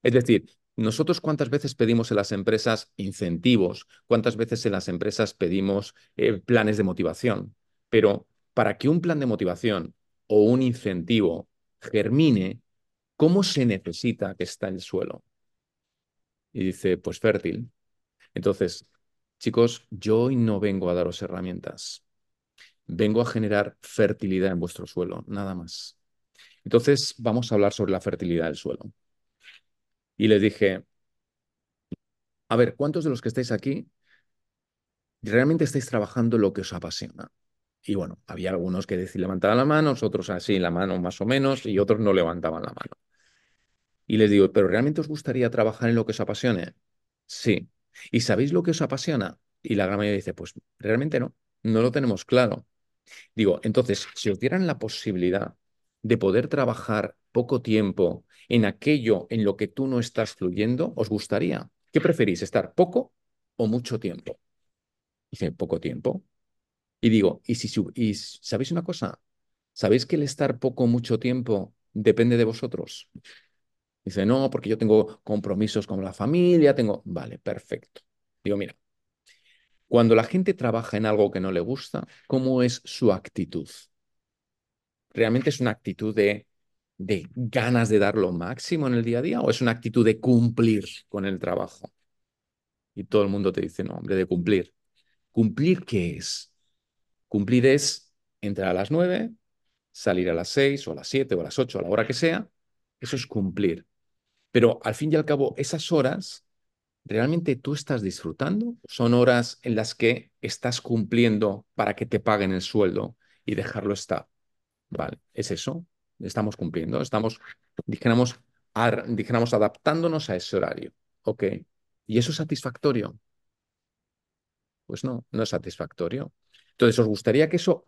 Es decir, nosotros cuántas veces pedimos en las empresas incentivos, cuántas veces en las empresas pedimos eh, planes de motivación, pero para que un plan de motivación o un incentivo germine, ¿cómo se necesita que está el suelo? Y dice, pues fértil. Entonces, chicos, yo hoy no vengo a daros herramientas, vengo a generar fertilidad en vuestro suelo, nada más. Entonces, vamos a hablar sobre la fertilidad del suelo. Y les dije, a ver, ¿cuántos de los que estáis aquí realmente estáis trabajando lo que os apasiona? Y bueno, había algunos que levantaban la mano, otros así la mano más o menos, y otros no levantaban la mano. Y les digo, ¿pero realmente os gustaría trabajar en lo que os apasione? Sí. ¿Y sabéis lo que os apasiona? Y la gran mayoría dice, pues realmente no, no lo tenemos claro. Digo, entonces, si os dieran la posibilidad de poder trabajar poco tiempo en aquello en lo que tú no estás fluyendo, ¿os gustaría? ¿Qué preferís, estar poco o mucho tiempo? Dice, poco tiempo. Y digo, ¿y, si, sabéis una cosa? ¿Sabéis que el estar poco o mucho tiempo depende de vosotros? Dice, no, porque yo tengo compromisos con la familia, tengo... Vale, perfecto. Digo, mira, cuando la gente trabaja en algo que no le gusta, ¿cómo es su actitud? ¿Realmente es una actitud de, de ganas de dar lo máximo en el día a día o es una actitud de cumplir con el trabajo? Y todo el mundo te dice, no, hombre, de cumplir. ¿Cumplir qué es? Cumplir es entrar a las nueve, salir a las seis o a las siete o a las ocho, a la hora que sea. Eso es cumplir. Pero al fin y al cabo, esas horas, ¿realmente tú estás disfrutando? ¿Son horas en las que estás cumpliendo para que te paguen el sueldo y dejarlo estar? Vale, es eso. Estamos cumpliendo, estamos, dijéramos, dijéramos adaptándonos a ese horario. Ok. ¿Y eso es satisfactorio? Pues no, no es satisfactorio. Entonces, ¿os gustaría que eso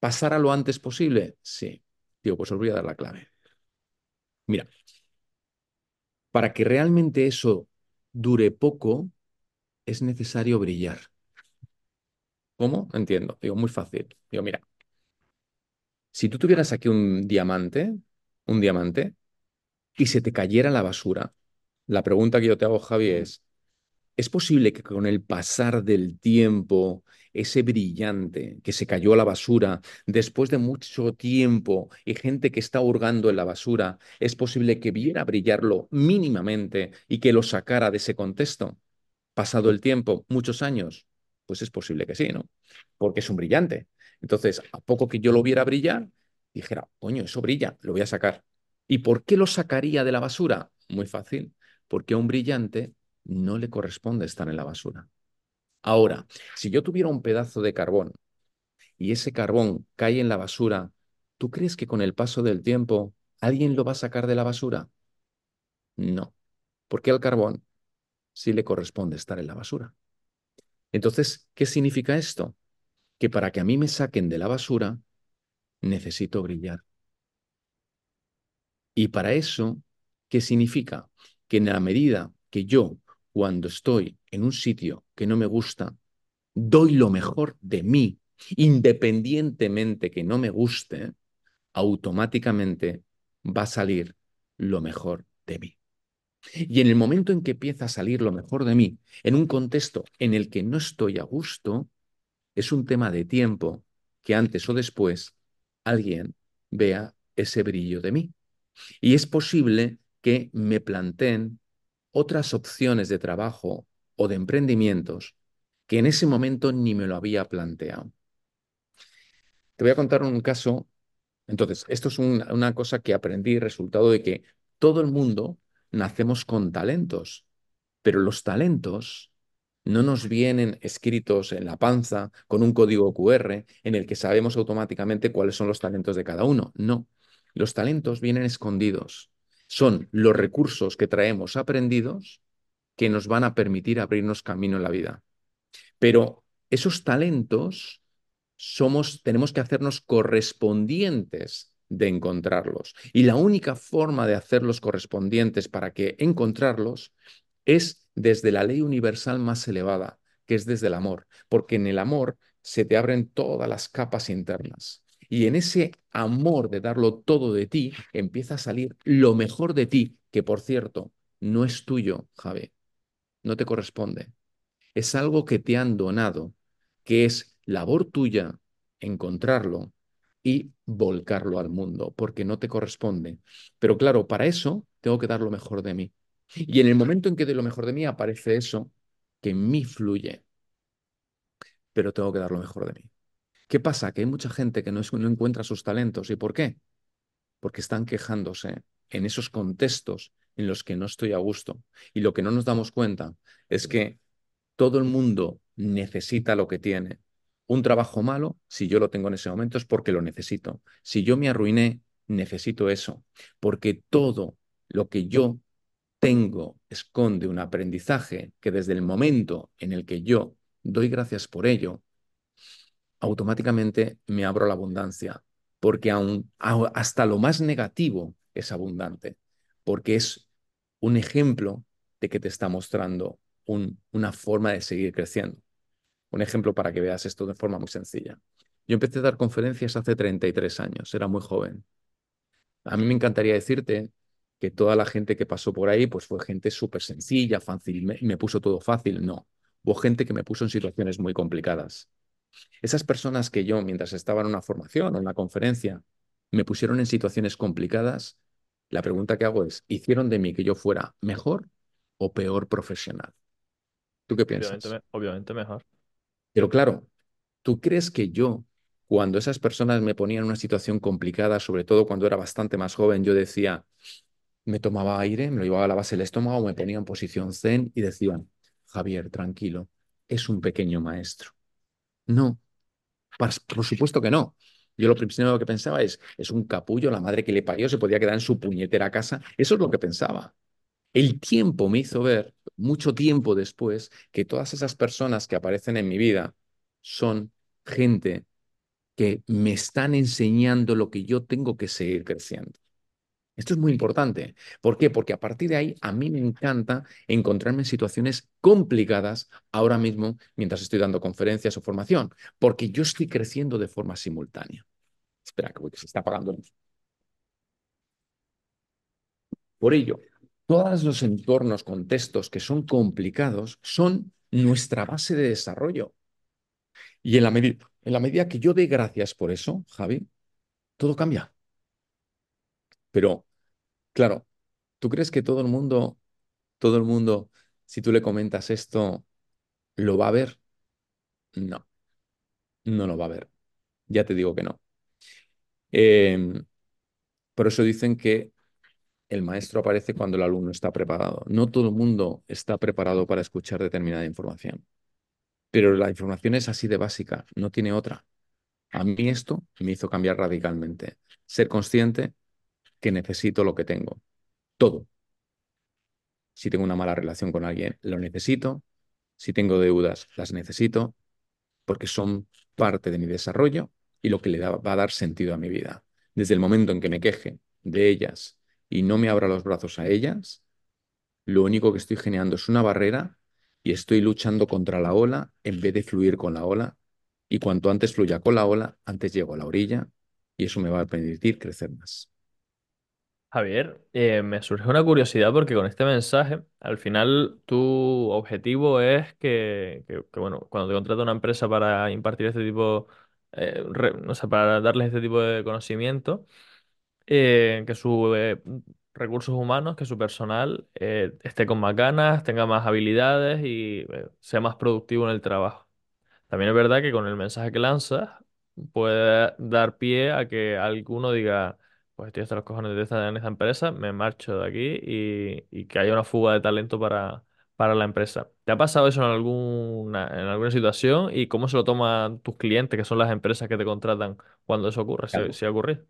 pasara lo antes posible? Sí. Digo, pues os voy a dar la clave. Mira, para que realmente eso dure poco, es necesario brillar. ¿Cómo? Entiendo. Digo, muy fácil. Digo, mira, si tú tuvieras aquí un diamante, un diamante, y se te cayera la basura, la pregunta que yo te hago, Javi, es, ¿es posible que con el pasar del tiempo, ese brillante que se cayó a la basura, después de mucho tiempo y gente que está hurgando en la basura, es posible que viera brillarlo mínimamente y que lo sacara de ese contexto? Pasado el tiempo, muchos años, pues es posible que sí, ¿no? Porque es un brillante. Entonces, a poco que yo lo viera brillar, dijera, coño, eso brilla, lo voy a sacar. ¿Y por qué lo sacaría de la basura? Muy fácil, porque un brillante no le corresponde estar en la basura. Ahora, si yo tuviera un pedazo de carbón y ese carbón cae en la basura, ¿tú crees que con el paso del tiempo alguien lo va a sacar de la basura? No, porque al carbón sí le corresponde estar en la basura. Entonces, ¿qué significa esto? Que para que a mí me saquen de la basura, necesito brillar. Y para eso, ¿qué significa? Que en la medida que yo cuando estoy en un sitio que no me gusta, doy lo mejor de mí, independientemente que no me guste, automáticamente va a salir lo mejor de mí. Y en el momento en que empieza a salir lo mejor de mí, en un contexto en el que no estoy a gusto, es un tema de tiempo que antes o después alguien vea ese brillo de mí. Y es posible que me planteen otras opciones de trabajo o de emprendimientos que en ese momento ni me lo había planteado. Te voy a contar un caso. Entonces, esto es una cosa que aprendí, resultado de que todo el mundo nacemos con talentos, pero los talentos no nos vienen escritos en la panza con un código QR en el que sabemos automáticamente cuáles son los talentos de cada uno. No, los talentos vienen escondidos son los recursos que traemos aprendidos que nos van a permitir abrirnos camino en la vida. Pero esos talentos somos, tenemos que hacernos correspondientes de encontrarlos. Y la única forma de hacerlos correspondientes para que encontrarlos es desde la ley universal más elevada, que es desde el amor, porque en el amor se te abren todas las capas internas. Y en ese amor de darlo todo de ti, empieza a salir lo mejor de ti, que por cierto, no es tuyo, Javi, no te corresponde. Es algo que te han donado, que es labor tuya encontrarlo y volcarlo al mundo, porque no te corresponde. Pero claro, para eso tengo que dar lo mejor de mí. Y en el momento en que doy lo mejor de mí, aparece eso que en mí fluye. pero tengo que dar lo mejor de mí. ¿Qué pasa? Que hay mucha gente que no, es, no encuentra sus talentos. ¿Y por qué? Porque están quejándose en esos contextos en los que no estoy a gusto. Y lo que no nos damos cuenta es que todo el mundo necesita lo que tiene. Un trabajo malo, si yo lo tengo en ese momento, es porque lo necesito. Si yo me arruiné, necesito eso. Porque todo lo que yo tengo esconde un aprendizaje que desde el momento en el que yo doy gracias por ello, automáticamente me abro la abundancia, porque aún, hasta lo más negativo es abundante, porque es un ejemplo de que te está mostrando un, una forma de seguir creciendo. Un ejemplo para que veas esto de forma muy sencilla. Yo empecé a dar conferencias hace 33 años, era muy joven. A mí me encantaría decirte que toda la gente que pasó por ahí pues fue gente súper sencilla, fácil, me, me puso todo fácil. No, hubo gente que me puso en situaciones muy complicadas. Esas personas que yo, mientras estaba en una formación o en una conferencia, me pusieron en situaciones complicadas, la pregunta que hago es, ¿hicieron de mí que yo fuera mejor o peor profesional? ¿Tú qué piensas? Obviamente, obviamente mejor. Pero claro, ¿tú crees que yo, cuando esas personas me ponían en una situación complicada, sobre todo cuando era bastante más joven, yo decía, me tomaba aire, me lo llevaba a la base del estómago, me ponía en posición zen y decían, Javier, tranquilo, es un pequeño maestro. No, por supuesto que no. Yo lo primero que pensaba es, es un capullo, la madre que le parió se podía quedar en su puñetera casa. Eso es lo que pensaba. El tiempo me hizo ver, mucho tiempo después, que todas esas personas que aparecen en mi vida son gente que me están enseñando lo que yo tengo que seguir creciendo. Esto es muy importante. ¿Por qué? Porque a partir de ahí a mí me encanta encontrarme en situaciones complicadas ahora mismo mientras estoy dando conferencias o formación, porque yo estoy creciendo de forma simultánea. Espera, que se está apagando. Por ello, todos los entornos, contextos que son complicados son nuestra base de desarrollo. Y en la, medida, en la medida que yo dé gracias por eso, Javi, todo cambia. Pero, claro, ¿tú crees que todo el mundo, todo el mundo, si tú le comentas esto, lo va a ver? No, no lo va a ver. Ya te digo que no. Em, por eso dicen que el maestro aparece cuando el alumno está preparado. No todo el mundo está preparado para escuchar determinada información, pero la información es así de básica, no tiene otra. A mí esto me hizo cambiar radicalmente. Ser consciente que necesito lo que tengo. Todo. Si tengo una mala relación con alguien, lo necesito. Si tengo deudas, las necesito porque son parte de mi desarrollo y lo que le va a dar sentido a mi vida. Desde el momento en que me queje de ellas y no me abra los brazos a ellas, lo único que estoy generando es una barrera y estoy luchando contra la ola en vez de fluir con la ola. Y cuanto antes fluya con la ola, antes llego a la orilla y eso me va a permitir crecer más. Javier, eh, me surge una curiosidad porque con este mensaje, al final tu objetivo es que, bueno, cuando te contrata una empresa para impartir este tipo, eh, para darles este tipo de conocimiento, eh, que sus recursos humanos, que su personal eh, esté con más ganas, tenga más habilidades y eh, sea más productivo en el trabajo. También es verdad que con el mensaje que lanzas puede dar pie a que alguno diga, pues estoy hasta los cojones de estar en esta empresa, me marcho de aquí y, y que haya una fuga de talento para, para la empresa. ¿Te ha pasado eso en alguna, en alguna situación y cómo se lo toman tus clientes, que son las empresas que te contratan cuando eso ocurre, si, Claro. si ocurre?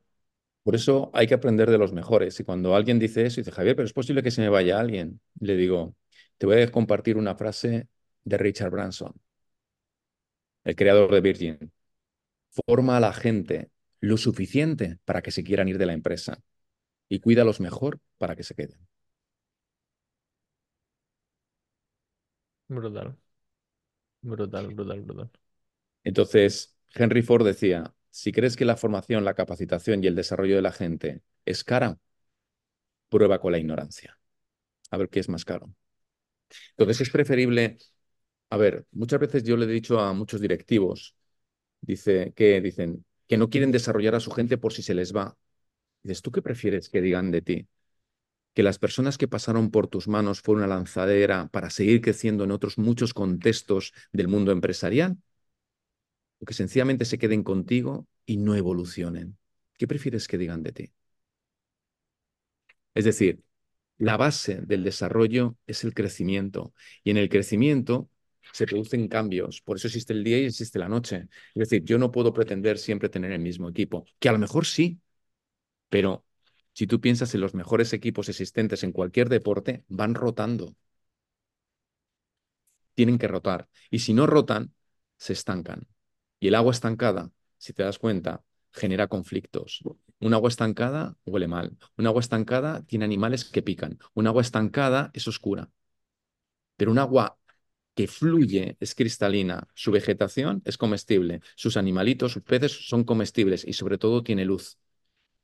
Por eso hay que aprender de los mejores. Y cuando alguien dice eso, dice, Javier, pero es posible que se me vaya alguien. Le digo, te voy a compartir una frase de Richard Branson, el creador de Virgin. Forma a la gente lo suficiente para que se quieran ir de la empresa y cuídalos mejor para que se queden. Brutal, brutal, brutal, brutal. Entonces, Henry Ford decía, si crees que la formación, la capacitación y el desarrollo de la gente es cara, prueba con la ignorancia. A ver qué es más caro. Entonces, es preferible, a ver, muchas veces yo le he dicho a muchos directivos, dice, que dicen que no quieren desarrollar a su gente por si se les va. Dices, ¿tú qué prefieres que digan de ti? ¿Que las personas que pasaron por tus manos fueron una lanzadera para seguir creciendo en otros muchos contextos del mundo empresarial? o que sencillamente se queden contigo y no evolucionen? ¿Qué prefieres que digan de ti? Es decir, la base del desarrollo es el crecimiento y en el crecimiento se producen cambios. Por eso existe el día y existe la noche. Es decir, yo no puedo pretender siempre tener el mismo equipo, que a lo mejor sí, pero si tú piensas en los mejores equipos existentes en cualquier deporte, van rotando. Tienen que rotar. Y si no rotan, se estancan. Y el agua estancada, si te das cuenta, genera conflictos. Un agua estancada huele mal. Un agua estancada tiene animales que pican. Un agua estancada es oscura. Pero un agua que fluye es cristalina. Su vegetación es comestible. Sus animalitos, sus peces son comestibles y sobre todo tiene luz.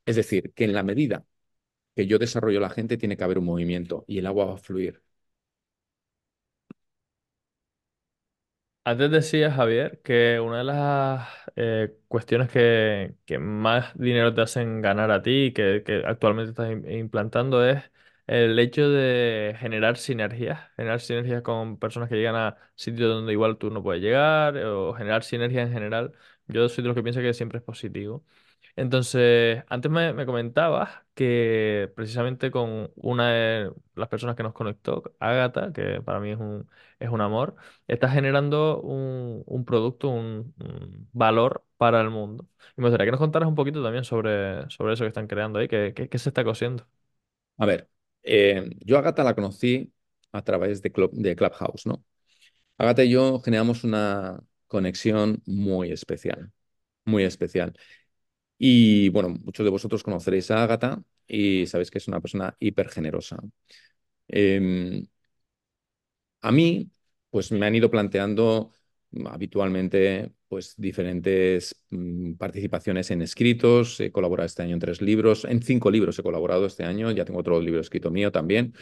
Es decir, que en la medida que yo desarrollo la gente tiene que haber un movimiento y el agua va a fluir. Antes decía Javier que una de las eh, cuestiones que, que más dinero te hacen ganar a ti y que, que actualmente estás im- implantando es el hecho de generar sinergias, generar sinergias con personas que llegan a sitios donde igual tú no puedes llegar o generar sinergias en general. Yo soy de los que piensa que siempre es positivo. Entonces, antes me, me comentabas que precisamente con una de las personas que nos conectó, Ágata, que para mí es un, es un amor, está generando un, un producto, un, valor para el mundo. Y me gustaría que nos contaras un poquito también sobre, sobre eso que están creando ahí, qué, qué, qué se está cosiendo. A ver, eh, yo a Agatha la conocí a través de, Club- de Clubhouse, ¿no? Agatha y yo generamos una conexión muy especial, muy especial. Y bueno, muchos de vosotros conoceréis a Agatha y sabéis que es una persona hiper generosa. Em, a mí, pues me han ido planteando habitualmente pues diferentes mm, participaciones en escritos. He colaborado este año en tres libros, en cinco libros he colaborado este año, ya tengo otro libro escrito mío también.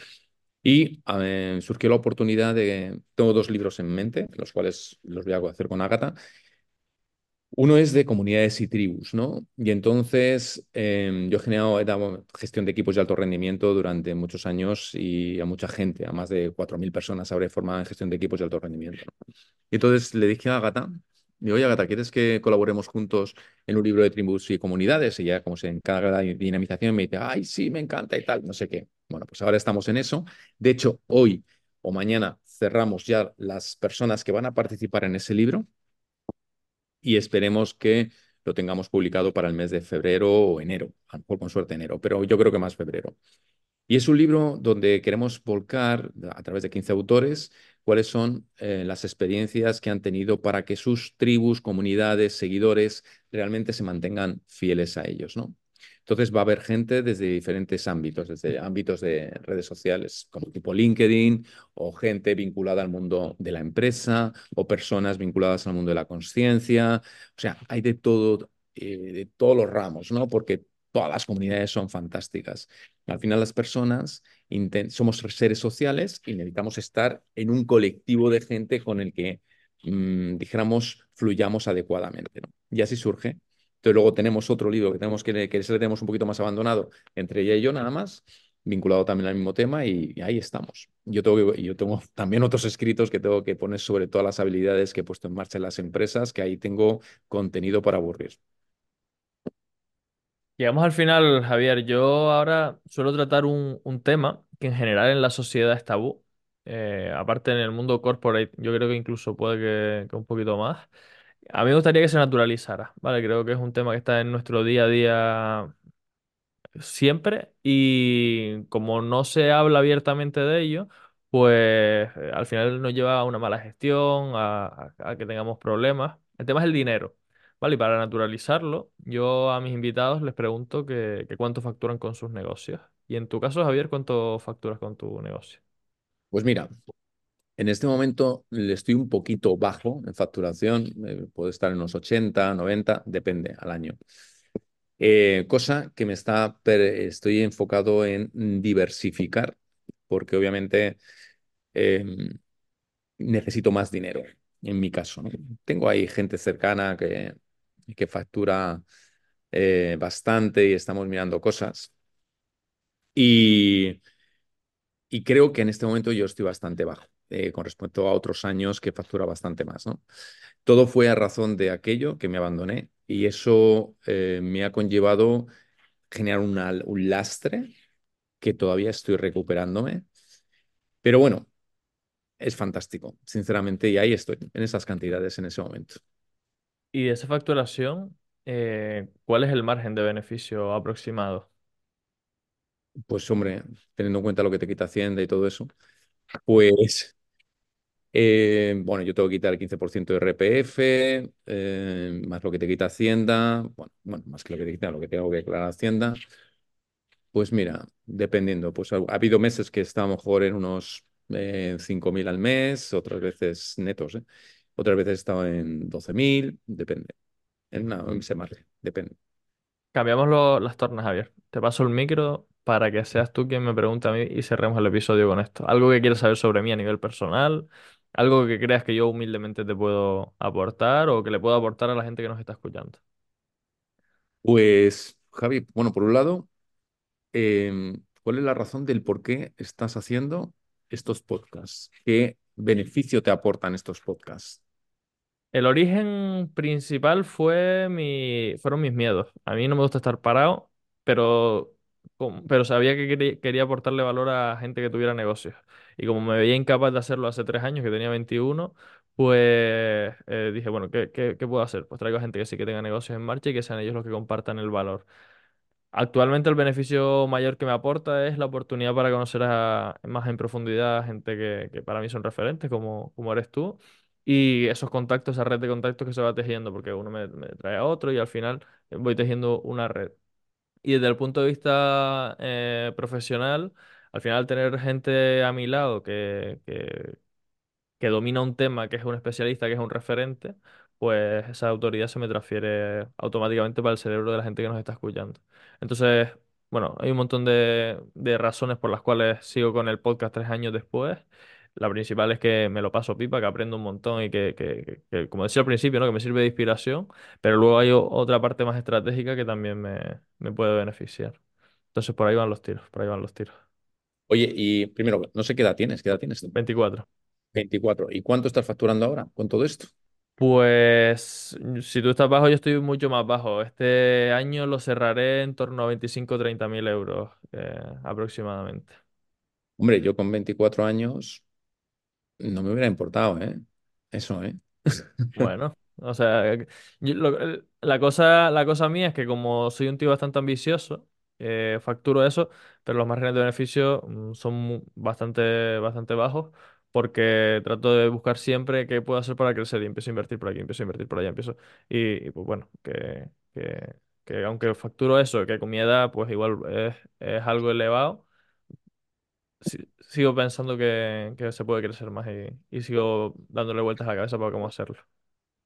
Y eh, surgió la oportunidad de, tengo dos libros en mente, los cuales los voy a hacer con Agatha, uno es de comunidades y tribus, ¿no? Y entonces eh, yo he generado, he dado gestión de equipos de alto rendimiento durante muchos años y a mucha gente, a más de 4.000 personas habré formado en gestión de equipos de alto rendimiento. Y entonces le dije a Agata, digo, oye Agata, ¿quieres que colaboremos juntos en un libro de tribus y comunidades? Y ya como se encarga de dinamización me dice, ay, sí, me encanta y tal, no sé qué. Bueno, pues ahora estamos en eso. De hecho, hoy o mañana cerramos ya las personas que van a participar en ese libro y esperemos que lo tengamos publicado para el mes de febrero o enero, a lo mejor con suerte enero, pero yo creo que más febrero. Y es un libro donde queremos volcar a través de 15 autores cuáles son eh, las experiencias que han tenido para que sus tribus, comunidades, seguidores realmente se mantengan fieles a ellos, ¿no? Entonces va a haber gente desde diferentes ámbitos, desde ámbitos de redes sociales como tipo LinkedIn o gente vinculada al mundo de la empresa o personas vinculadas al mundo de la conciencia. O sea, hay de todo, eh, de todos los ramos, ¿no? Porque todas las comunidades son fantásticas. Al final las personas somos seres sociales y necesitamos estar en un colectivo de gente con el que, mmm, dijéramos, fluyamos adecuadamente. Y así surge. Entonces luego tenemos otro libro que tenemos que, que le tenemos un poquito más abandonado, entre ella y yo nada más, vinculado también al mismo tema y, y ahí estamos. Yo tengo, yo tengo *laughs* también otros escritos que tengo que poner sobre todas las habilidades que he puesto en marcha en las empresas, que ahí tengo contenido para aburrir. Llegamos al final, Javier. Yo ahora suelo tratar un, tema que en general en la sociedad es tabú. Eh, aparte en el mundo corporate, yo creo que incluso puede que, un poquito más. A mí me gustaría que se naturalizara, ¿vale? Creo que es un tema que está en nuestro día a día siempre y como no se habla abiertamente de ello, pues eh, al final nos lleva a una mala gestión, a que tengamos problemas. El tema es el dinero, ¿vale? Y para naturalizarlo, yo a mis invitados les pregunto que, que cuánto facturan con sus negocios. Y en tu caso, Javier, ¿cuánto facturas con tu negocio? Pues mira, En este momento le estoy un poquito bajo en facturación, eh, puede estar en unos 80, 90, depende al año. Eh, cosa que me está, estoy enfocado en diversificar, porque obviamente eh, necesito más dinero, en mi caso. Tengo ahí gente cercana que, que factura eh, bastante y estamos mirando cosas. Y, y creo que en este momento yo estoy bastante bajo. eh, con respecto a otros años que factura bastante más, ¿no? Todo fue a razón de aquello que me abandoné y eso eh, me ha conllevado generar un lastre que todavía estoy recuperándome. Pero bueno, es fantástico, sinceramente, y ahí estoy, en esas cantidades en ese momento. Y de esa facturación, eh, ¿cuál es el margen de beneficio aproximado? Pues hombre, teniendo en cuenta lo que te quita Hacienda y todo eso, pues eh, bueno, yo tengo que quitar el 15% de RPF, eh, más lo que te quita Hacienda, bueno, más que lo que te quita, lo que tengo que declarar Hacienda. Pues mira, dependiendo, pues ha, ha habido meses que está a lo mejor en unos eh, 5.000 al mes, otras veces netos, ¿eh? Otras veces he estado en 12.000, depende. En, una, en ese margen, depende. Cambiamos lo- las tornas, Javier. Te paso el micro para que seas tú quien me pregunte a mí y cerremos el episodio con esto. Algo que quieras saber sobre mí a nivel personal, algo que creas que yo humildemente te puedo aportar o que le puedo aportar a la gente que nos está escuchando. Pues, Javi, bueno, por un lado, em, ¿cuál es la razón del por qué estás haciendo estos podcasts? ¿Qué beneficio te aportan estos podcasts? El origen principal fue mi, fueron mis miedos. A mí no me gusta estar parado, pero, pero sabía que quería, aportarle valor a gente que tuviera negocios. Y como me veía incapaz de hacerlo hace tres años, que tenía 21, pues eh, dije, bueno, ¿qué, qué, qué puedo hacer? Pues traigo a gente que sí que tenga negocios en marcha y que sean ellos los que compartan el valor. Actualmente el beneficio mayor que me aporta es la oportunidad para conocer a, más en profundidad a gente que, que para mí son referentes, como, como eres tú, y esos contactos, esa red de contactos que se va tejiendo, porque uno me, trae a otro y al final voy tejiendo una red. Y desde el punto de vista eh, profesional, al final tener gente a mi lado que, que, que domina un tema, que es un especialista, que es un referente, pues esa autoridad se me transfiere automáticamente para el cerebro de la gente que nos está escuchando. Entonces, bueno, hay un montón de, de razones por las cuales sigo con el podcast tres años después. La principal es que me lo paso pipa, que aprendo un montón y que, que- que- que, como decía al principio, ¿no? que me sirve de inspiración, pero luego hay otra parte más estratégica que también me, me puede beneficiar. Entonces, por ahí van los tiros, por ahí van los tiros. Oye, y primero, no sé qué edad tienes, ¿qué edad tienes tú? 24. 24. ¿Y cuánto estás facturando ahora con todo esto? Pues si tú estás bajo, yo estoy mucho más bajo. Este año lo cerraré en torno a 25 o 30 mil euros eh, aproximadamente. Hombre, yo con 24 años no me hubiera importado, ¿eh? Eso, ¿eh? Bueno, o sea, la cosa, la cosa mía es que como soy un tío bastante ambicioso, eh, facturo eso, pero los márgenes de beneficio mm, son bastante, bastante bajos porque trato de buscar siempre qué puedo hacer para crecer y empiezo a invertir por aquí, empiezo a invertir por allá, empiezo. Y, y, pues bueno, que, que, que aunque facturo eso, que con mi edad pues igual es, es algo elevado, sigo pensando que, que se puede crecer más y, y sigo dándole vueltas a la cabeza para cómo hacerlo.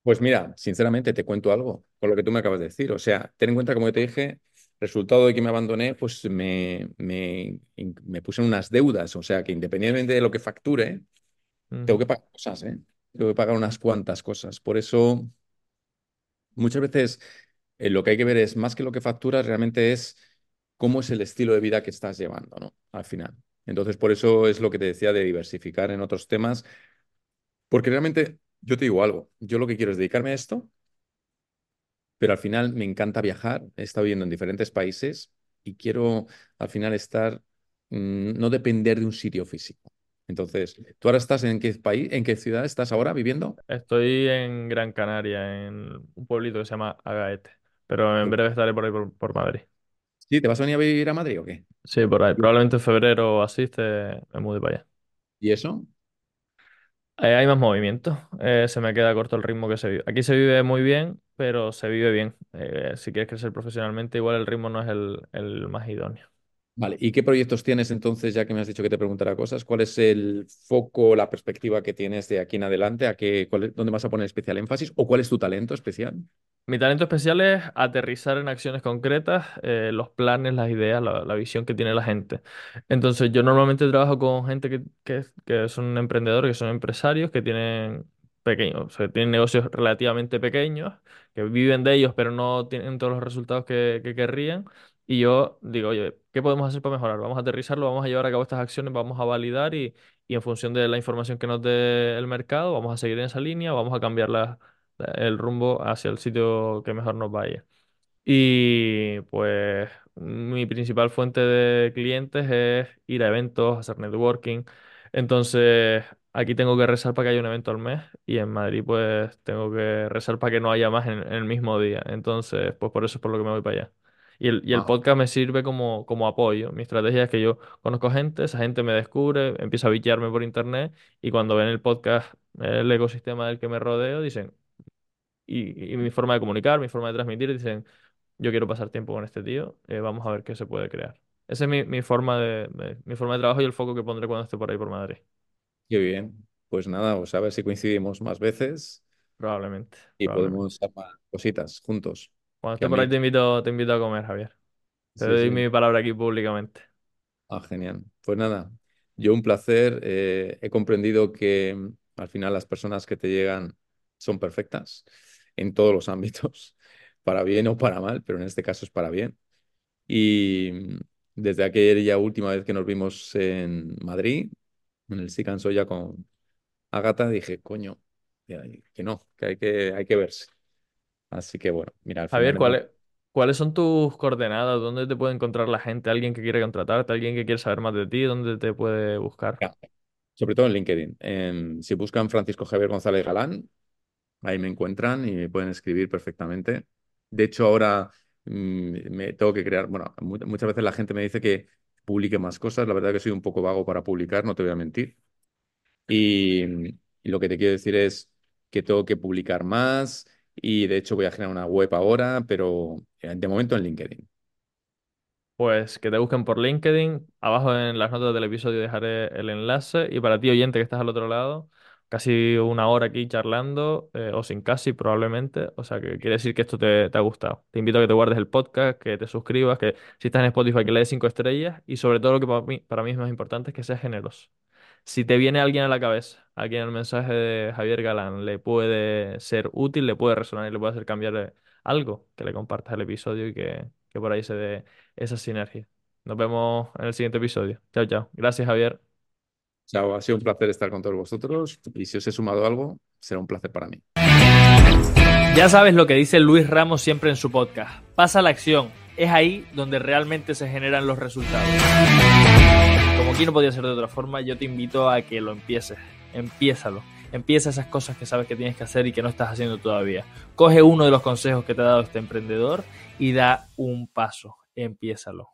Pues mira, sinceramente te cuento algo con lo que tú me acabas de decir. O sea, ten en cuenta, como yo te dije, resultado de que me abandoné, pues me, me, me puse en unas deudas. O sea, que independientemente de lo que facture, tengo que pagar cosas, ¿eh? Tengo que pagar unas cuantas cosas. Por eso, muchas veces eh, lo que hay que ver es, más que lo que facturas, realmente es cómo es el estilo de vida que estás llevando, ¿no? Al final. Entonces, por eso es lo que te decía de diversificar en otros temas, porque realmente yo te digo algo, yo lo que quiero es dedicarme a esto pero al final me encanta viajar. He estado viviendo en diferentes países y quiero al final estar, mm, no depender de un sitio físico. Entonces, ¿tú ahora estás en qué país, en qué ciudad estás ahora viviendo? Estoy en Gran Canaria, en un pueblito que se llama Agaete, pero en breve estaré por ahí por, por Madrid. ¿Sí? ¿Te vas a venir a vivir a Madrid o qué? Sí, por ahí. Probablemente en febrero o así te- me mude para allá. ¿Y eso? Eh, hay más movimiento. eh, se me queda corto el ritmo que se vive. Aquí se vive muy bien, pero se vive bien. Eh, si quieres crecer profesionalmente, igual el ritmo no es el, el más idóneo. Vale, ¿y qué proyectos tienes entonces, ya que me has dicho que te preguntara cosas? ¿Cuál es el foco, la perspectiva que tienes de aquí en adelante? ¿A qué, cuál dónde vas a poner especial énfasis? ¿O cuál es tu talento especial? Mi talento especial es aterrizar en acciones concretas eh, los planes, las ideas, la, la visión que tiene la gente. Entonces, yo normalmente trabajo con gente que, que, que son emprendedores, que son empresarios, que tienen pequeños, o sea, tienen negocios relativamente pequeños, que viven de ellos, pero no tienen todos los resultados que, que querrían. Y yo digo, oye, ¿qué podemos hacer para mejorar? Vamos a aterrizarlo, vamos a llevar a cabo estas acciones, vamos a validar y, y en función de la información que nos dé el mercado, vamos a seguir en esa línea, vamos a cambiar la- la- el rumbo hacia el sitio que mejor nos vaya. Y pues mi principal fuente de clientes es ir a eventos, hacer networking. Entonces, aquí tengo que rezar para que haya un evento al mes y en Madrid pues tengo que rezar para que no haya más en, en el mismo día. Entonces, pues por eso es por lo que me voy para allá. Y el, y el podcast me sirve como, como apoyo. Mi estrategia es que yo conozco gente, esa gente me descubre, empieza a bichearme por internet y cuando ven el podcast, el ecosistema del que me rodeo, dicen, y, y mi forma de comunicar, mi forma de transmitir, dicen yo quiero pasar tiempo con este tío, eh, vamos a ver qué se puede crear. Esa es mi, mi forma de, mi forma de trabajo y el foco que pondré cuando esté por ahí por Madrid, qué bien. Pues nada, pues a ver si coincidimos más veces probablemente, y probablemente. podemos más cositas juntos. Cuando esté por ahí te invito, te invito a comer, Javier. Te sí, doy sí. mi palabra aquí públicamente. Ah, genial. Pues nada, yo un placer. eh, he comprendido que mm, al final las personas que te llegan son perfectas en todos los ámbitos, *laughs* para bien o para mal, pero en este caso es para bien. Y mm, desde aquella última vez que nos vimos en Madrid, en el Sican Soya con Ágata, dije, coño, que no, que hay que, hay que verse. Así que bueno, mira, al Javier, final hemos... ¿cuáles, cuáles son tus coordenadas? ¿Dónde te puede encontrar la gente? ¿Alguien que quiere contratarte? ¿Alguien que quiere saber más de ti? ¿Dónde te puede buscar? Sobre todo en LinkedIn. En- si buscan Francisco Javier González Galán, Ahí me encuentran y me pueden escribir perfectamente. De hecho, ahora mm, me tengo que crear, bueno, mu- muchas veces la gente me dice que publique más cosas. La verdad que soy un poco vago para publicar, no te voy a mentir. Y, y lo que te quiero decir es que tengo que publicar más y de hecho voy a generar una web ahora, pero eh, de momento en LinkedIn. Pues que te busquen por LinkedIn. Abajo en las notas del episodio dejaré el enlace. Y para ti, oyente que estás al otro lado, casi una hora aquí charlando, eh, o sin casi probablemente. O sea que quiere decir que esto te, te ha gustado. Te invito a que te guardes el podcast, que te suscribas, que si estás en Spotify, que le des cinco estrellas. Y sobre todo lo que para mí, para mí es más importante es que seas generoso. Si te viene alguien a la cabeza, a quien el mensaje de Javier Galán le puede ser útil, le puede resonar y le puede hacer cambiar eh, algo, que le compartas el episodio y que, que por ahí se dé esa sinergia. Nos vemos en el siguiente episodio. Chao, chao. Gracias, Javier. Chao, ha sido un placer estar con todos vosotros y si os he sumado algo, será un placer para mí. Ya sabes lo que dice Luis Ramos siempre en su podcast. Pasa la acción. Es ahí donde realmente se generan los resultados. Como aquí no podía ser de otra forma, yo te invito a que lo empieces. Empiézalo. Empieza esas cosas que sabes que tienes que hacer y que no estás haciendo todavía. Coge uno de los consejos que te ha dado este emprendedor y da un paso. Empiézalo.